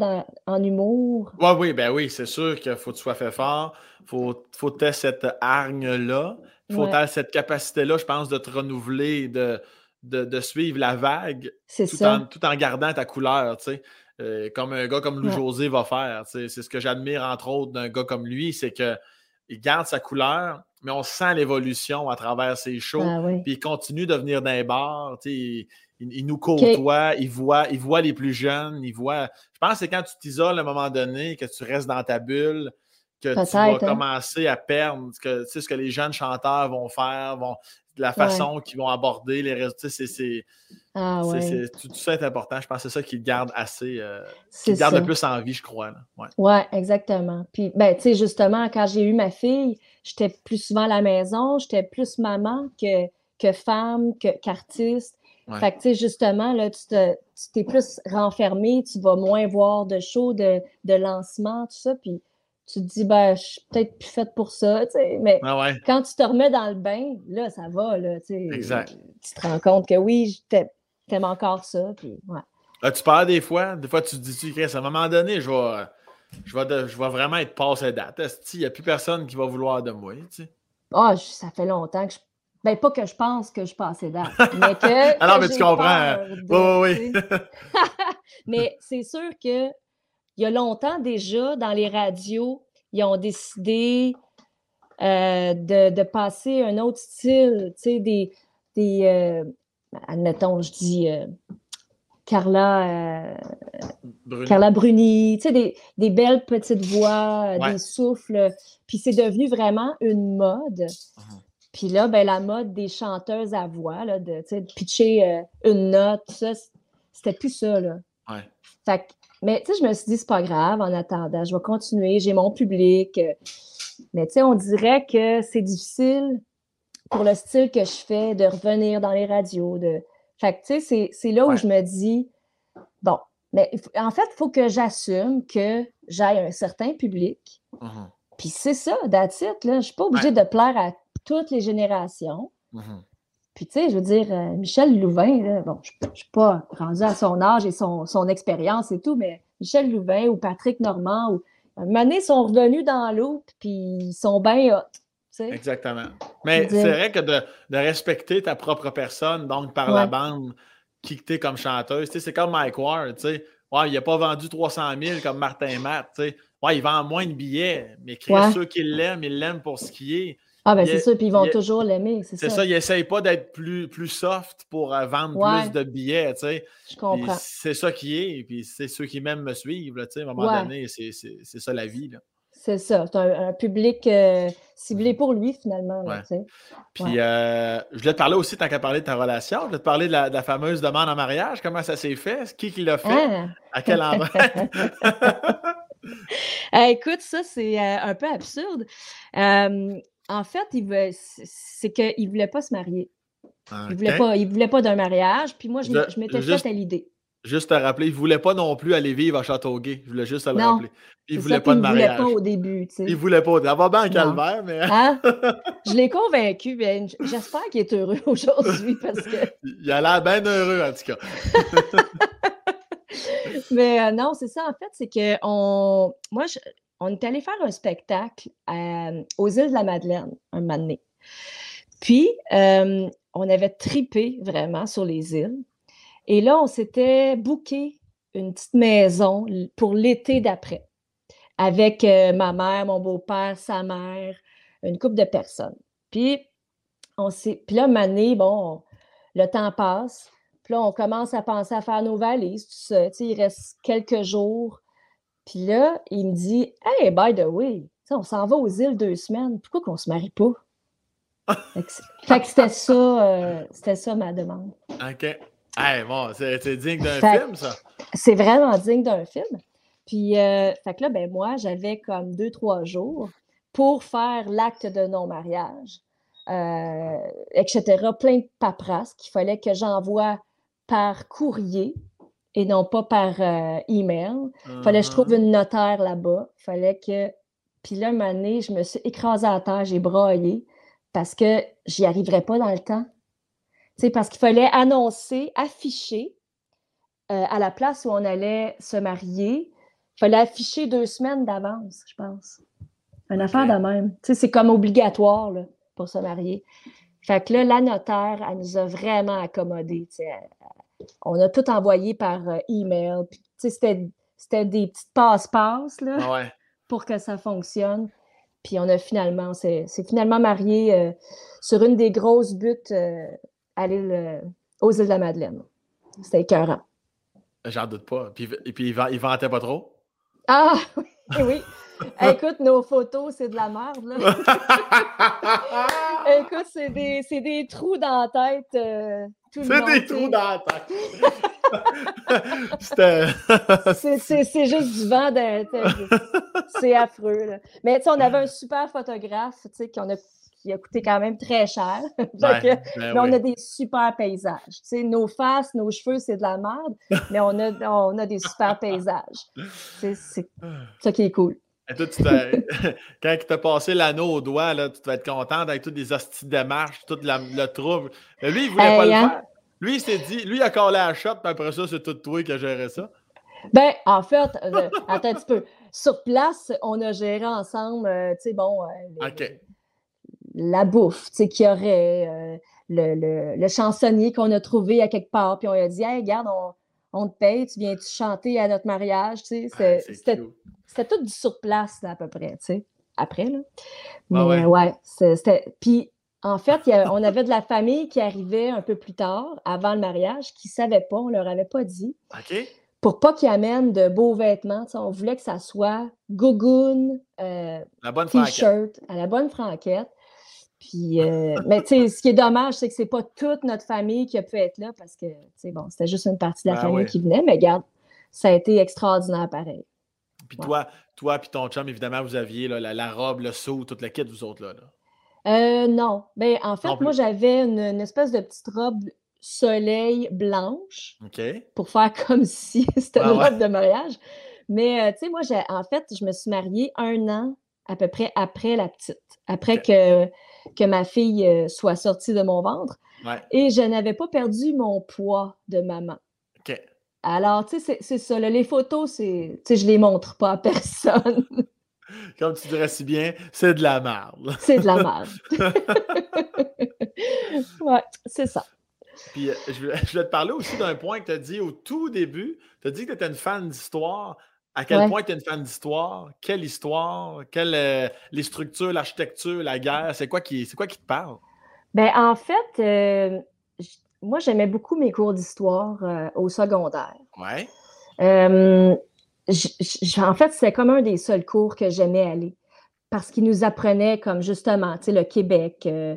en humour. Oui, oui, ben oui, c'est sûr qu'il faut que tu sois fait fort. Il faut, faut que tu aies cette hargne-là. Il faut que cette capacité-là, je pense, de te renouveler, de, de, suivre la vague tout, En, tout en gardant ta couleur, tu sais. Euh, comme un gars comme Louis-José va faire. C'est ce que j'admire, entre autres, d'un gars comme lui, c'est qu'il garde sa couleur, mais on sent l'évolution à travers ses shows. Ah puis il continue de venir d'un bar. Il, il, nous côtoie, il, voit, il voit les plus jeunes, il voit. Je pense que c'est quand tu t'isoles à un moment donné, que tu restes dans ta bulle, que tu vas hein. commencer à perdre que, tu sais, ce que les jeunes chanteurs vont faire, vont, la façon qu'ils vont aborder les résultats. C'est, ah, ouais. tout, ça est important. Je pense que c'est ça qui garde assez. Euh, qui garde le plus en vie, je crois. Oui, ouais, exactement. Puis, ben, tu sais, justement, quand j'ai eu ma fille, j'étais plus souvent à la maison, j'étais plus maman que, que femme, qu'artiste. Fait que, tu sais, justement, là, tu t'es plus renfermé, tu vas moins voir de shows, de, de lancement, tout ça, puis tu te dis, ben, je suis peut-être plus faite pour ça, tu sais, mais ah quand tu te remets dans le bain, là, ça va, là, tu sais. Exact. Tu te rends compte que oui, t'aimes encore ça, puis ouais. Là, tu parles des fois, des fois, tu te dis, Chris, à un moment donné, je vais, je vais, je vais vraiment être passé date. Il n'y a plus personne qui va vouloir de moi, tu sais. Ah, ça fait longtemps que je ben, pas que je pense que je passais date, mais que. Alors, mais tu comprends. oui, oui, oui. mais c'est sûr que il y a longtemps déjà, dans les radios, ils ont décidé euh, de, de, passer un autre style, tu sais, des. des euh, admettons, je dis. Euh, Carla, Bruni. Carla Bruni, tu sais, des, des, belles petites voix, des souffles. Puis c'est devenu vraiment une mode. Uh-huh. Puis là, ben, la mode des chanteuses à voix, là, de, de pitcher une note, ça, c'était plus ça. Là. Ouais. Fait mais tu sais, je me suis dit, c'est pas grave en attendant, je vais continuer, j'ai mon public. Euh. mais tu sais, on dirait que c'est difficile pour le style que je fais de revenir dans les radios. De... Fait que tu sais, c'est là où je me dis, bon, mais en fait, il faut que j'assume que j'aille un certain public. Mm-hmm. Puis c'est ça, it, là. Je suis pas obligée de plaire à toutes les générations. Mm-hmm. Puis, tu sais, je veux dire, euh, Michel Louvain, bon, je ne suis pas rendu à son âge et son, son expérience et tout, mais Michel Louvain ou Patrick Normand, ou, moment sont revenus dans l'eau, puis ils sont bien hot. Exactement. Mais c'est vrai que de, de, respecter ta propre personne, donc par la bande, qui tu es comme chanteuse, c'est comme Mike Ward, tu sais. Ouais, il n'a pas vendu 300 000 comme Martin Matt, tu sais. Ouais, il vend moins de billets, mais ceux qui l'aiment, ils l'aiment pour ce qui est. Ah, ben c'est ça, puis ils vont toujours l'aimer, c'est ça. C'est ça, ils n'essayent pas d'être plus, plus soft pour euh, vendre plus de billets, tu sais. Je comprends. C'est ça qui est, puis c'est ceux qui m'aiment me suivre, tu sais, à un moment donné, c'est ça la vie, là. C'est ça, c'est un, public euh, ciblé pour lui, finalement. sais. Puis, euh, je voulais te parler aussi, tant qu'à parler de ta relation, je voulais te parler de la, fameuse demande en mariage. Comment ça s'est fait? Qui qui l'a fait? Ah! À quel endroit? écoute, ça, c'est un peu absurde. En fait, il c'est qu'il ne voulait pas se marier. Il ne voulait pas, il voulait pas d'un mariage. Puis moi, je, m'étais fait à l'idée. Juste te rappeler, il ne voulait pas non plus aller vivre à Châteauguay. Je voulais juste te le Non, rappeler. Il ne voulait ça pas de qu'il ne voulait mariage. pas au début, tu Il ne voulait pas. Ça va bien en calvaire, mais Hein? Je l'ai convaincu, ben, j'espère qu'il est heureux aujourd'hui parce que. il a l'air bien heureux, en tout cas. Mais euh, non, c'est ça, en fait, c'est que on... moi, je- on est allé faire un spectacle à- aux îles de la Madeleine un moment. Puis, euh, on avait tripé vraiment sur les îles. Et là, on s'était booké une petite maison pour l'été d'après, avec euh, ma mère, mon beau-père, sa mère, une couple de personnes. Puis, on s'est... Puis là, donné, bon, le temps passe. Puis là, on commence à penser à faire nos valises. Tu sais, il reste quelques jours. Puis là, il me dit Hey, by the way, on s'en va aux îles deux semaines. Pourquoi qu'on se marie pas? Fait que c'était ça, euh, c'était ça ma demande. OK. Hey, bon, c'est digne d'un film, ça. C'est vraiment digne d'un film. Puis, euh, fait que là, ben moi, j'avais comme deux, trois jours pour faire l'acte de non-mariage, euh, etc. Plein de paperasses qu'il fallait que j'envoie par courrier et non pas par euh, email. fallait que je trouve Mhm. une notaire là-bas. fallait que. Puis là, une année, je me suis écrasée à terre, j'ai braillé parce que j'y arriverais pas dans le temps. Sais, parce qu'il fallait annoncer, afficher euh, à la place où on allait se marier. Il fallait afficher deux semaines d'avance, je pense. Une affaire de même. C'est comme obligatoire là, pour se marier. Fait que là, la notaire, elle nous a vraiment accommodés. elle- On a tout envoyé par euh, email. C'était, c'était des petites passe-passe là, Ah ouais. pour que ça fonctionne. Puis on a finalement, c'est, c'est finalement marié euh, sur une des grosses buttes euh, à l'île, aux îles de la Madeleine. C'était écœurant. J'en doute pas. Puis, et puis, il, il vantait pas trop? Ah oui, oui. Écoute, nos photos, c'est de la merde, là. Écoute, c'est des, c'est des trous dans la tête. euh, C'est des trous dans la tête. C'est, juste du vent. de- c'est affreux. là. Mais tu sais, on avait un super photographe qu'on a, qui a coûté quand même très cher. Ben mais on oui. a des super paysages. Nos faces, nos cheveux, c'est de la merde, mais on a, on a des super paysages. C'est ça qui est cool. Et toi, tu Quand il t'a passé l'anneau au doigt, là, tu devais être content avec toutes les hosties de démarches, tout la- le trouble. Mais lui, il voulait pas le hein? faire. Lui, il s'est dit, lui, il a collé la shot, puis après ça, c'est tout toi qui a géré ça. Ben, en fait, euh, attends un petit peu. Sur place, on a géré ensemble, euh, tu sais, bon, euh, les- la bouffe, tu sais, qu'il y aurait, le, le- le chansonnier qu'on a trouvé à quelque part, puis on a dit, hey, regarde, on, on te paye, tu viens-tu chanter à notre mariage, tu sais. Ah, C'était. C'était tout du sur place, là, à peu près, tu sais. Après, là. Mais Ah ouais. c'était. Puis, en fait, il y a- on avait de la famille qui arrivait un peu plus tard, avant le mariage, qui ne savaient pas, on leur avait pas dit, OK? pour pas qu'ils amènent de beaux vêtements. tu sais, on voulait que ça soit gougoune, euh, t-shirt, à la bonne franquette. Puis, euh, mais tu sais, ce qui est dommage, c'est que c'est pas toute notre famille qui a pu être là parce que, tu sais, bon, c'était juste une partie de la Ben famille qui venait, mais regarde, ça a été extraordinaire pareil. Puis Ouais. toi, toi puis ton chum, évidemment, vous aviez là, la, la robe, le seau, toute la kit, vous autres, là. là? Euh, non. Ben, en fait, moi, j'avais une, une espèce de petite robe soleil blanche pour faire comme si c'était Ah une ouais. robe de mariage. Mais, euh, tu sais, moi, j'ai, en fait, je me suis mariée un an à peu près après la petite, après que, que ma fille euh, soit sortie de mon ventre. Ouais. Et je n'avais pas perdu mon poids de maman. OK. Alors, tu sais, c'est, ça. là, les photos, c'est, tu sais, je les montre pas à personne. Comme tu dirais si bien, c'est de la merde. c'est de la merde. ouais, c'est ça. Puis euh, je, vais, je vais te parler aussi d'un point que tu as dit au tout début. Tu as dit que tu étais une fan d'histoire. À quel Ouais. point tu es une fan d'histoire? Quelle histoire? Quelle, euh, les structures, l'architecture, la guerre? C'est quoi, qui, quoi qui te parle? Ben, en fait, euh, moi, j'aimais beaucoup mes cours d'histoire euh, au secondaire. Ouais. Euh, j- j- en fait, c'est comme un des seuls cours que j'aimais aller parce qu'il nous apprenait comme justement, tu sais, le Québec, euh,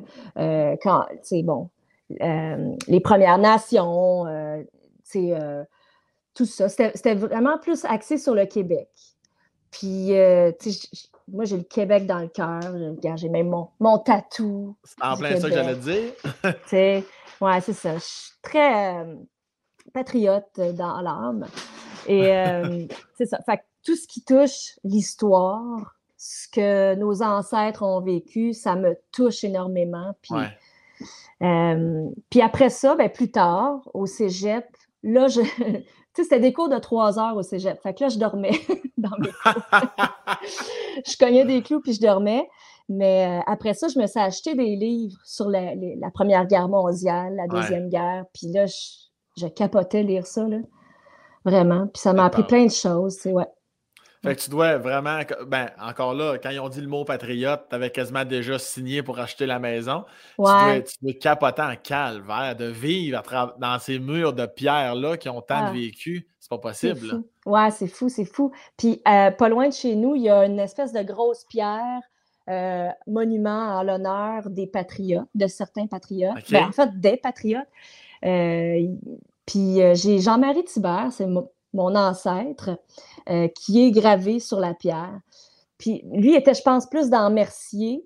quand, tu sais, bon, les Premières Nations, tu sais, tout ça. C'était vraiment plus axé sur le Québec. Puis, euh, tu sais, moi, j'ai le Québec dans le cœur. J'ai même mon, mon tatou. En plein ça que j'allais dire. Tu sais, ouais, c'est ça. Je suis très. euh, patriote dans l'âme. Et euh, c'est ça. Fait tout ce qui touche l'histoire, ce que nos ancêtres ont vécu, ça me touche énormément. Puis, puis après ça, ben, plus tard, au cégep, là, je. Sais, c'était des cours de trois heures au cégep. Fait que là, je dormais dans mes cours. je cognais des clous puis je dormais. Mais euh, après ça, je me suis acheté des livres sur la, Première Guerre mondiale, la Deuxième Guerre. Puis là, je, capotais lire ça, là. Vraiment. Puis ça m'a appris plein de choses, ouais. Fait que tu dois vraiment, ben, encore là, quand ils ont dit le mot patriote, tu avais quasiment déjà signé pour acheter la maison. Ouais. Tu, dois, capoter en calvaire, de vivre dans ces murs de pierre-là qui ont tant de ah. vécu. C'est pas possible. Ouais, c'est fou, c'est fou. Puis, euh, pas loin de chez nous, il y a une espèce de grosse pierre, euh, monument en l'honneur des patriotes, de certains patriotes. Ben, en fait, des patriotes. Euh, puis, j'ai Jean-Marie Thibert, c'est mon ancêtre. Euh, qui est gravé sur la pierre. Puis lui était, je pense, plus dans Mercier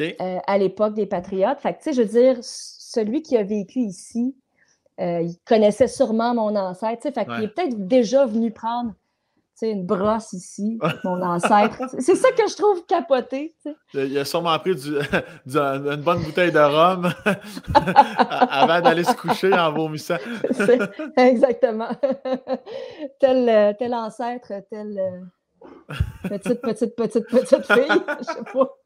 euh, à l'époque des Patriotes. Fait que, tu sais, je veux dire, celui qui a vécu ici, euh, il connaissait sûrement mon ancêtre. Fait qu'il est peut-être déjà venu prendre une brosse ici, mon ancêtre. C'est ça que je trouve capoté. Il a sûrement pris une bonne bouteille de rhum avant d'aller se coucher en vomissant. Exactement. tel, tel ancêtre, tel euh, petite, petite, petite, petite fille. Je sais pas.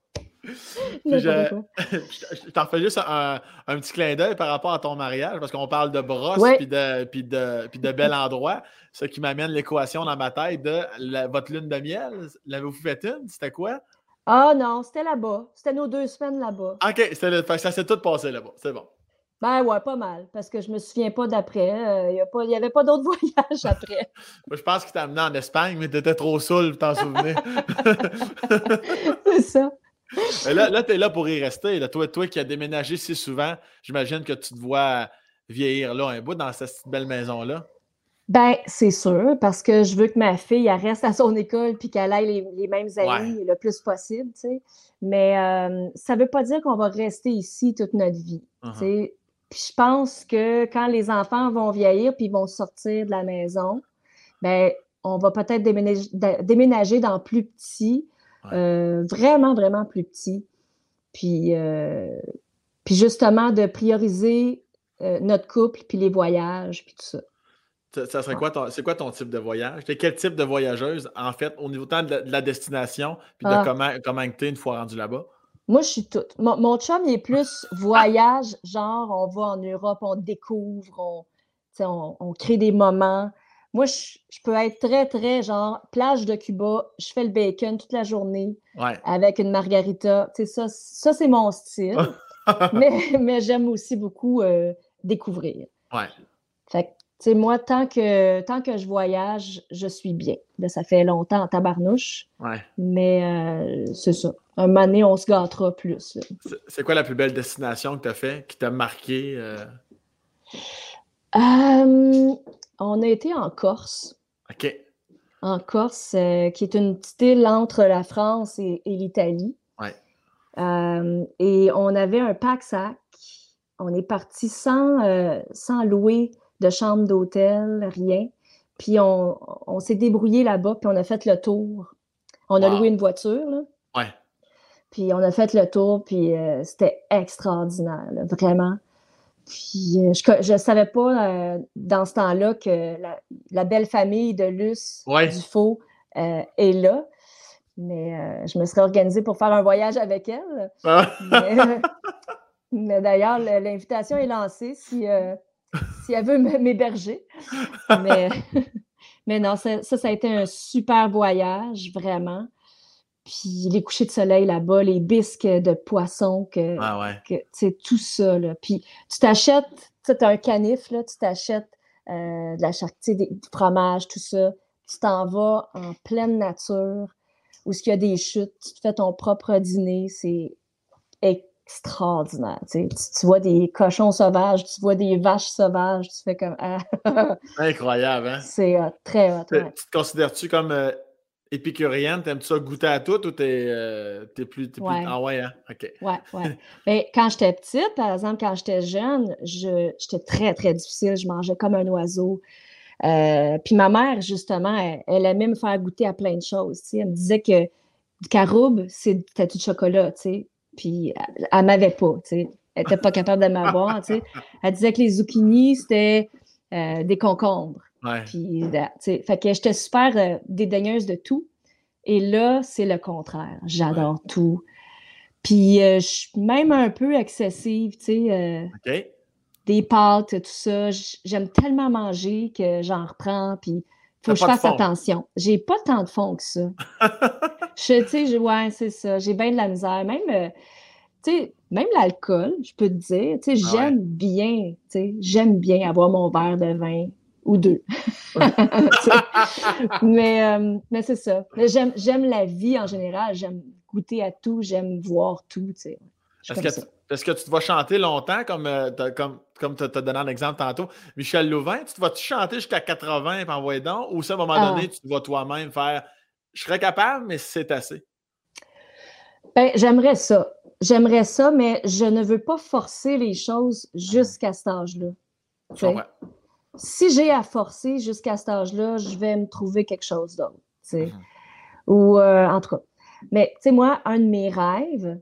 je, t'en fais juste un, petit clin d'œil par rapport à ton mariage, parce qu'on parle de brosse puis de, puis de, puis de bel endroit. Ce qui m'amène l'équation dans ma tête de votre lune de miel. L'avez-vous fait une? C'était quoi? Ah non, c'était là-bas. C'était nos deux semaines là-bas. OK, ça s'est tout passé là-bas. C'est bon. Ben ouais, pas mal, parce que je me souviens pas d'après. Euh, il n'y avait pas d'autres voyages après. Moi, je pense qu'il t'a amené en Espagne, mais tu étais trop saoul pour t'en souvenir. C'est ça là, là tu es là pour y rester. Là. Toi, toi qui as déménagé si souvent, j'imagine que tu te vois vieillir là un bout dans cette belle maison-là. Ben, c'est sûr, parce que je veux que ma fille reste à son école puis qu'elle ait les, mêmes amis le plus possible, tu sais. Mais euh, ça ne veut pas dire qu'on va rester ici toute notre vie, uh-huh. Puis je pense que quand les enfants vont vieillir puis vont sortir de la maison, ben, on va peut-être déménager, déménager dans plus petit, euh, vraiment, vraiment plus petit. Puis, euh, puis justement, de prioriser euh, notre couple, puis les voyages, puis tout ça. Ça, serait quoi ton, c'est quoi ton type de voyage? T'es quel type de voyageuse, en fait, au niveau tant de, la, destination, puis de ah. comment, comment es une fois rendu là-bas? Moi, je suis toute. Mon, chum, il est plus voyage, genre, on va en Europe, on découvre, on, on, on crée des moments. Moi, je, peux être très, très genre plage de Cuba, je fais le bacon toute la journée avec une margarita. Ça, ça c'est mon style. mais, mais j'aime aussi beaucoup euh, découvrir. Ouais. Fait que, tu sais, moi, tant que, tant que je voyage, je suis bien. ça fait longtemps en tabarnouche. Ouais. Mais euh, c'est ça. Un moment donné, on se gâtera plus. C'est quoi la plus belle destination que tu as fait, qui t'a marqué? Euh? On a été en Corse. OK. En Corse, euh, qui est une petite île entre la France et, l'Italie. Ouais. Euh, et on avait un pack-sac. On est parti sans, euh, sans louer de chambre d'hôtel, rien. Puis on, s'est débrouillé là-bas, puis on a fait le tour. On a loué une voiture, là. Ouais. Puis on a fait le tour, puis c'était extraordinaire, vraiment. Puis euh, je ne savais pas euh, dans ce temps-là que la, belle famille de Luce Dufaux euh, est là. Mais je me serais organisée pour faire un voyage avec elle. Ah. Mais, d'ailleurs, l'invitation est lancée si, si elle veut m'héberger. Mais, mais non, ça, ça, a été un super voyage, vraiment. Puis les couchers de soleil là-bas, les bisques de poisson, que, ah tout ça. Là. Puis tu t'achètes, tu as un canif, là, tu t'achètes euh, de la charcuterie, du fromage, tout ça. Tu t'en vas en pleine nature, où il y a des chutes, tu te fais ton propre dîner, c'est extraordinaire. Tu, vois des cochons sauvages, tu vois des vaches sauvages, tu fais comme... Incroyable, hein? C'est très hot. Tu te considères-tu comme... Euh, épicurienne, t'aimes-tu ça goûter à tout ou t'es euh, plus, Ouais. Ah ouais, hein? OK. Ouais, ouais. Ben, quand j'étais petite, par exemple, quand j'étais jeune, je- j'étais très, très difficile. Je mangeais comme un oiseau. Euh, puis ma mère, justement, elle, elle aimait me faire goûter à plein de choses. Elle me disait que du caroube, c'était du chocolat, tu sais. Puis elle, elle m'avait pas, tu sais. Elle était pas capable de m'avoir, tu sais. Elle disait que les zucchinis, c'était euh, des concombres. Ouais. Puis, sais. fait que j'étais super euh, dédaigneuse de tout. Et là, c'est le contraire. J'adore tout. Puis, euh, je suis même un peu excessive, tu sais, euh, des pâtes, tout ça. J'aime tellement manger que j'en reprends, puis faut que je fasse attention. J'ai pas tant de fond que ça. Je, tu sais, ouais, c'est ça. J'ai bien de la misère. Même, euh, tu sais, même l'alcool, je peux te dire, tu sais, Ah ouais. j'aime bien, tu sais, j'aime bien avoir mon verre de vin ou deux. Mais euh, mais c'est ça. Mais J'aime, j'aime la vie en général. J'aime goûter à tout. J'aime voir tout, Est-ce que, est-ce que tu te vas chanter longtemps, comme euh, comme, comme tu as donné un exemple tantôt? Michel Louvain, tu te vas-tu chanter jusqu'à 80 et envoyer donc? Ou ça, à un moment Ah. donné, tu te vas toi-même faire Je serais capable, mais c'est assez? Ben, j'aimerais ça. J'aimerais ça, mais je ne veux pas forcer les choses jusqu'à cet âge-là. Je comprends. Si j'ai à forcer jusqu'à cet âge-là, je vais me trouver quelque chose d'autre. Mhm. Ou euh, en tout cas. Mais tu sais, moi, un de mes rêves,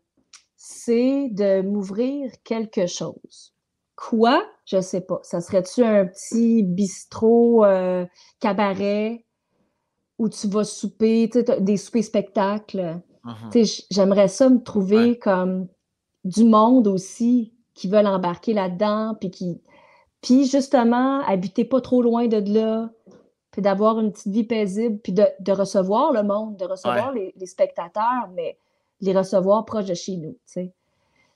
c'est de m'ouvrir quelque chose. Quoi? Je sais pas. Ça serait-tu un petit bistrot, euh, cabaret, où tu vas souper, des soupers spectacles? Mhm. J'aimerais ça me trouver Ouais. comme du monde aussi qui veulent embarquer là-dedans, puis qui, puis justement, habiter pas trop loin de là, puis d'avoir une petite vie paisible, puis de, de recevoir le monde, de recevoir les, les spectateurs, mais les recevoir proche de chez nous, tu sais.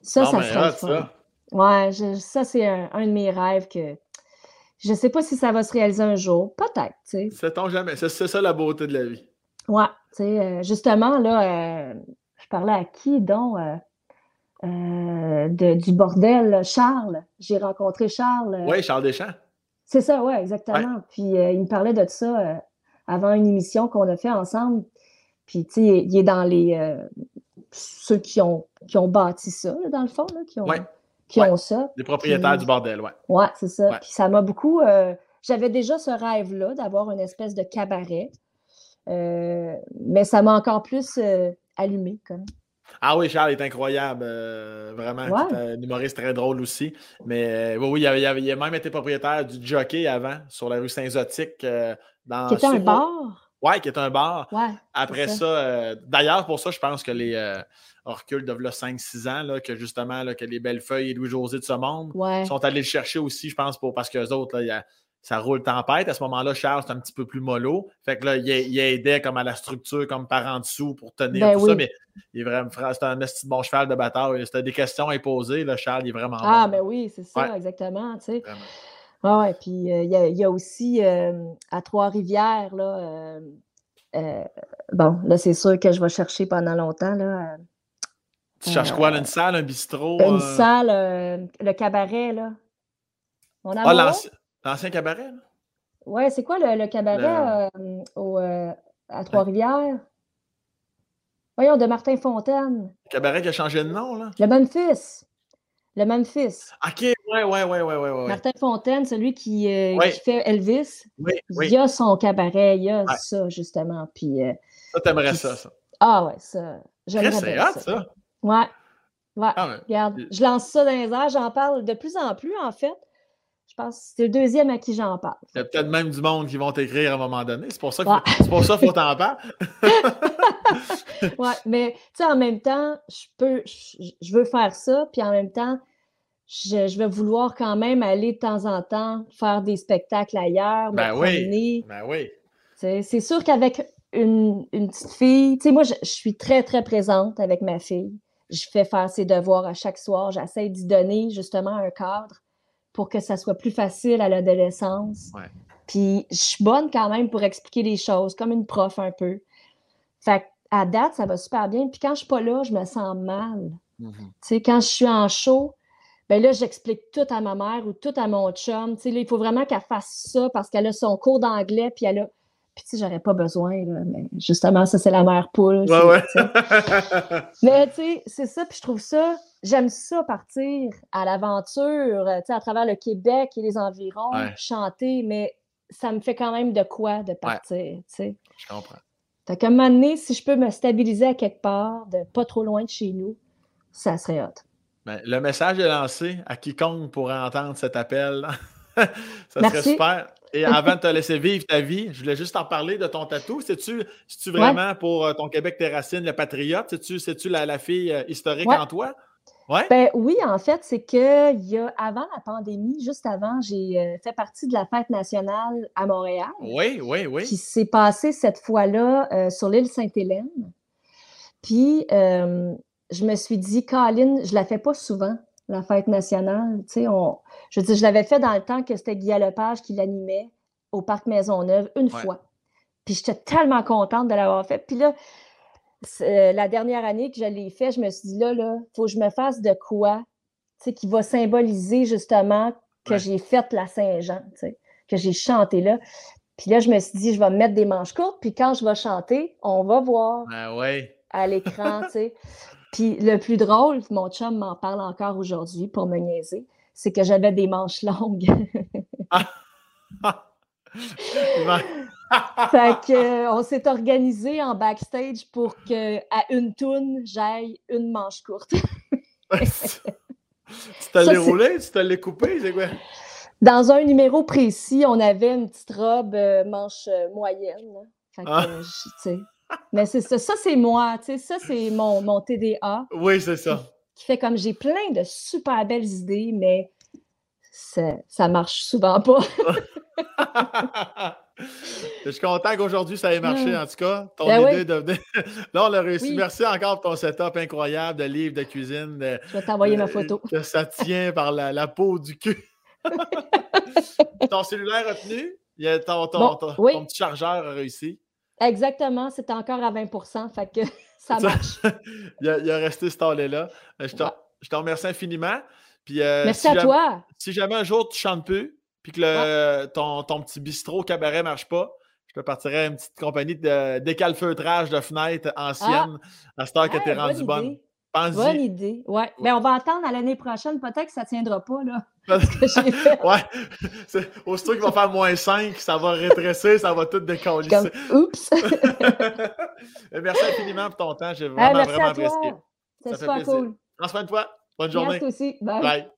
Ça, ça serait ça. Ouais, je- ça, c'est un, un de mes rêves que je sais pas si ça va se réaliser un jour. Peut-être, tu sais. Sait-on jamais. C'est c'est ça la beauté de la vie. Ouais, tu sais, euh, justement, là, euh, je parlais à qui, donc, euh, euh, de- du bordel, Charles. J'ai rencontré Charles. euh, Oui, Charles Deschamps. C'est ça, ouais, exactement. Puis euh, il me parlait de ça euh, avant une émission qu'on a fait ensemble. Puis, tu sais, il est dans les... ceux qui ont, qui ont bâti ça, là, dans le fond, là, qui ont, Ouais. qui Ouais. ont ça. Les propriétaires Puis- du bordel, ouais. Ouais, c'est ça. Puis ça m'a beaucoup. J'avais déjà ce rêve-là d'avoir une espèce de cabaret. Mais ça m'a encore plus allumé, comme. Ah oui, Charles est incroyable, euh, vraiment. Ouais. C'est un humoriste très drôle aussi. Mais euh, oui, oui, il, avait- il avait- il a même été propriétaire du Jockey avant, sur la rue Saint-Zotique. euh, dans Qui était un bar. Ouais, qui est un bar. Ouais. Après ça, d'ailleurs, pour ça, je pense que les on recule de là, 5-6 ans, là, que justement, là, que les Bellefeuilles et Louis-José de ce monde Ouais. sont allés le chercher aussi, je pense, pour, parce qu'eux autres, là, il y a- ça roule tempête. À ce moment-là, Charles, c'est un petit peu plus mollo. Fait que là, il, il aidait comme à la structure, comme par en dessous pour tenir Ben tout ça. Mais il est vraiment, c'est un de bon cheval de bataille. C'était des questions à poser. Là, Charles, il est vraiment Ah, bon. mais oui, c'est ça, Ouais. exactement. Tu sais. Ah puis euh, il y, a- il y a aussi euh, à Trois-Rivières, là. euh, bon, là, c'est sûr que je vais chercher pendant longtemps, là. Tu cherches quoi, là, une salle, un bistrot? une salle, le cabaret, là. Mon Ah, amour? L'ancien cabaret? là? Ouais, c'est quoi le, le cabaret euh, au, euh, à Trois-Rivières? Voyons, de Martin Fontaine. Le cabaret qui a changé de nom, là? Le Memphis. Le Memphis. OK, ouais, ouais, ouais, ouais, ouais, ouais. Martin Fontaine, celui qui, euh, Ouais. qui fait Elvis. Oui, Il oui. y a son cabaret, il y a Ouais. ça, justement. Puis, Ça, t'aimerais puis ça, ça. Ah ouais, ça. J'aimerais c'est ça. ça. Ouais. Ouais. Ah. Regarde, je lance ça dans les airs, j'en parle de plus en plus, en fait. Pense c'est le deuxième à qui j'en parle. Il y a peut-être même du monde qui vont t'écrire à un moment donné. C'est pour ça Ouais. qu'il faut, t'en parler. Ouais, mais tu sais, en même temps, je peux, je, je veux faire ça, puis en même temps, je, je vais vouloir quand même aller de temps en temps faire des spectacles ailleurs, me Ben oui. promener. Ben oui. C'est sûr qu'avec une, une petite fille, tu sais, moi, je, je suis très, très présente avec ma fille. Je fais faire ses devoirs à chaque soir. J'essaie d'y donner justement un cadre pour que ça soit plus facile à l'adolescence. Ouais. Puis je suis bonne quand même pour expliquer les choses, comme une prof un peu. Fait à date, ça va super bien. Puis quand je suis pas là, je me sens mal. Tu sais, quand je suis en show, ben là, j'explique tout à ma mère ou tout à mon chum. Tu sais, là, il faut vraiment qu'elle fasse ça parce qu'elle a son cours d'anglais, puis elle a. Puis, tu sais, j'aurais pas besoin, là, mais justement, ça, c'est la mère poule. Ouais, ouais. mais, tu sais, c'est ça, puis je trouve ça, j'aime ça partir à l'aventure, tu sais, à travers le Québec et les environs, chanter, mais ça me fait quand même de quoi de partir, tu sais. Je comprends. Fait qu'à un moment donné, si je peux me stabiliser à quelque part, de pas trop loin de chez nous, ça serait hot. Ben, le message est lancé à quiconque pourrait entendre cet appel. ça serait super. Et avant de te laisser vivre ta vie, je voulais juste en parler de ton tatou. C'est-tu vraiment pour euh, ton Québec tes racines, le patriote? C'est-tu la, la, fille euh, historique en toi? Ouais? Ben, oui, en fait, c'est que y a, avant la pandémie, juste avant, j'ai euh, fait partie de la fête nationale à Montréal. Oui, oui, oui. Qui s'est passée cette fois-là sur l'île Sainte-Hélène. Puis, je me suis dit, Colin, je la fais pas souvent, la fête nationale. Tu sais, on, je dire, je l'avais fait dans le temps que c'était Guy Lepage qui l'animait au Parc Maisonneuve une fois. Puis j'étais tellement contente de l'avoir fait. Puis là, euh, la dernière année que je l'ai fait, je me suis dit, là, là, faut que je me fasse de quoi, tu sais, qui va symboliser justement que j'ai fait la Saint-Jean, tu sais, que j'ai chanté là. Puis là, je me suis dit, je vais me mettre des manches courtes, puis quand je vais chanter, on va voir ben ouais. à l'écran, tu sais. Puis le plus drôle, mon chum m'en parle encore aujourd'hui pour me niaiser, c'est que j'avais des manches longues. fait que, euh, on s'est organisé en backstage pour que à une toune, j'aille une manche courte. tu t'allais rouler, tu t'allais couper, c'est quoi? Dans un numéro précis, on avait une petite robe euh, manche euh, moyenne. Fait que, ah. Mais c'est ça, ça c'est moi, tu sais, ça c'est mon, mon TDA. Oui, c'est ça. Qui, fait comme j'ai plein de super belles idées, mais ça marche souvent pas. Je suis content qu'aujourd'hui ça ait marché, en tout cas. Ton ben idée de Là, on l'a réussi. Merci encore pour ton setup incroyable de livre de cuisine. Je vais t'envoyer ma photo. Que ça tient par la, peau du cul. ton cellulaire a tenu? Ton, ton, ton, ton petit chargeur a réussi? Exactement, c'était encore à 20 fait que ça marche. il, a, il, a, resté ce là euh, Je, je te remercie infiniment. Puis, euh, Merci à toi. Si jamais un jour tu chantes plus, puis que le, ton, ton, petit bistrot cabaret ne marche pas, je te partirai à une petite compagnie de décalfeutrage de fenêtres anciennes ah. à cette heure que tu es rendu bonne. Bonne idée. Ouais. Mais on va attendre à l'année prochaine. Peut-être que ça ne tiendra pas. Là, ouais. Aussitôt qu'il va faire moins 5, ça va rétrécir, ça va tout décoller. Oups! merci infiniment pour ton temps. J'ai vraiment, vraiment apprécié. C'est super cool. Prends soin de toi. Bonne journée. Merci aussi. Bye.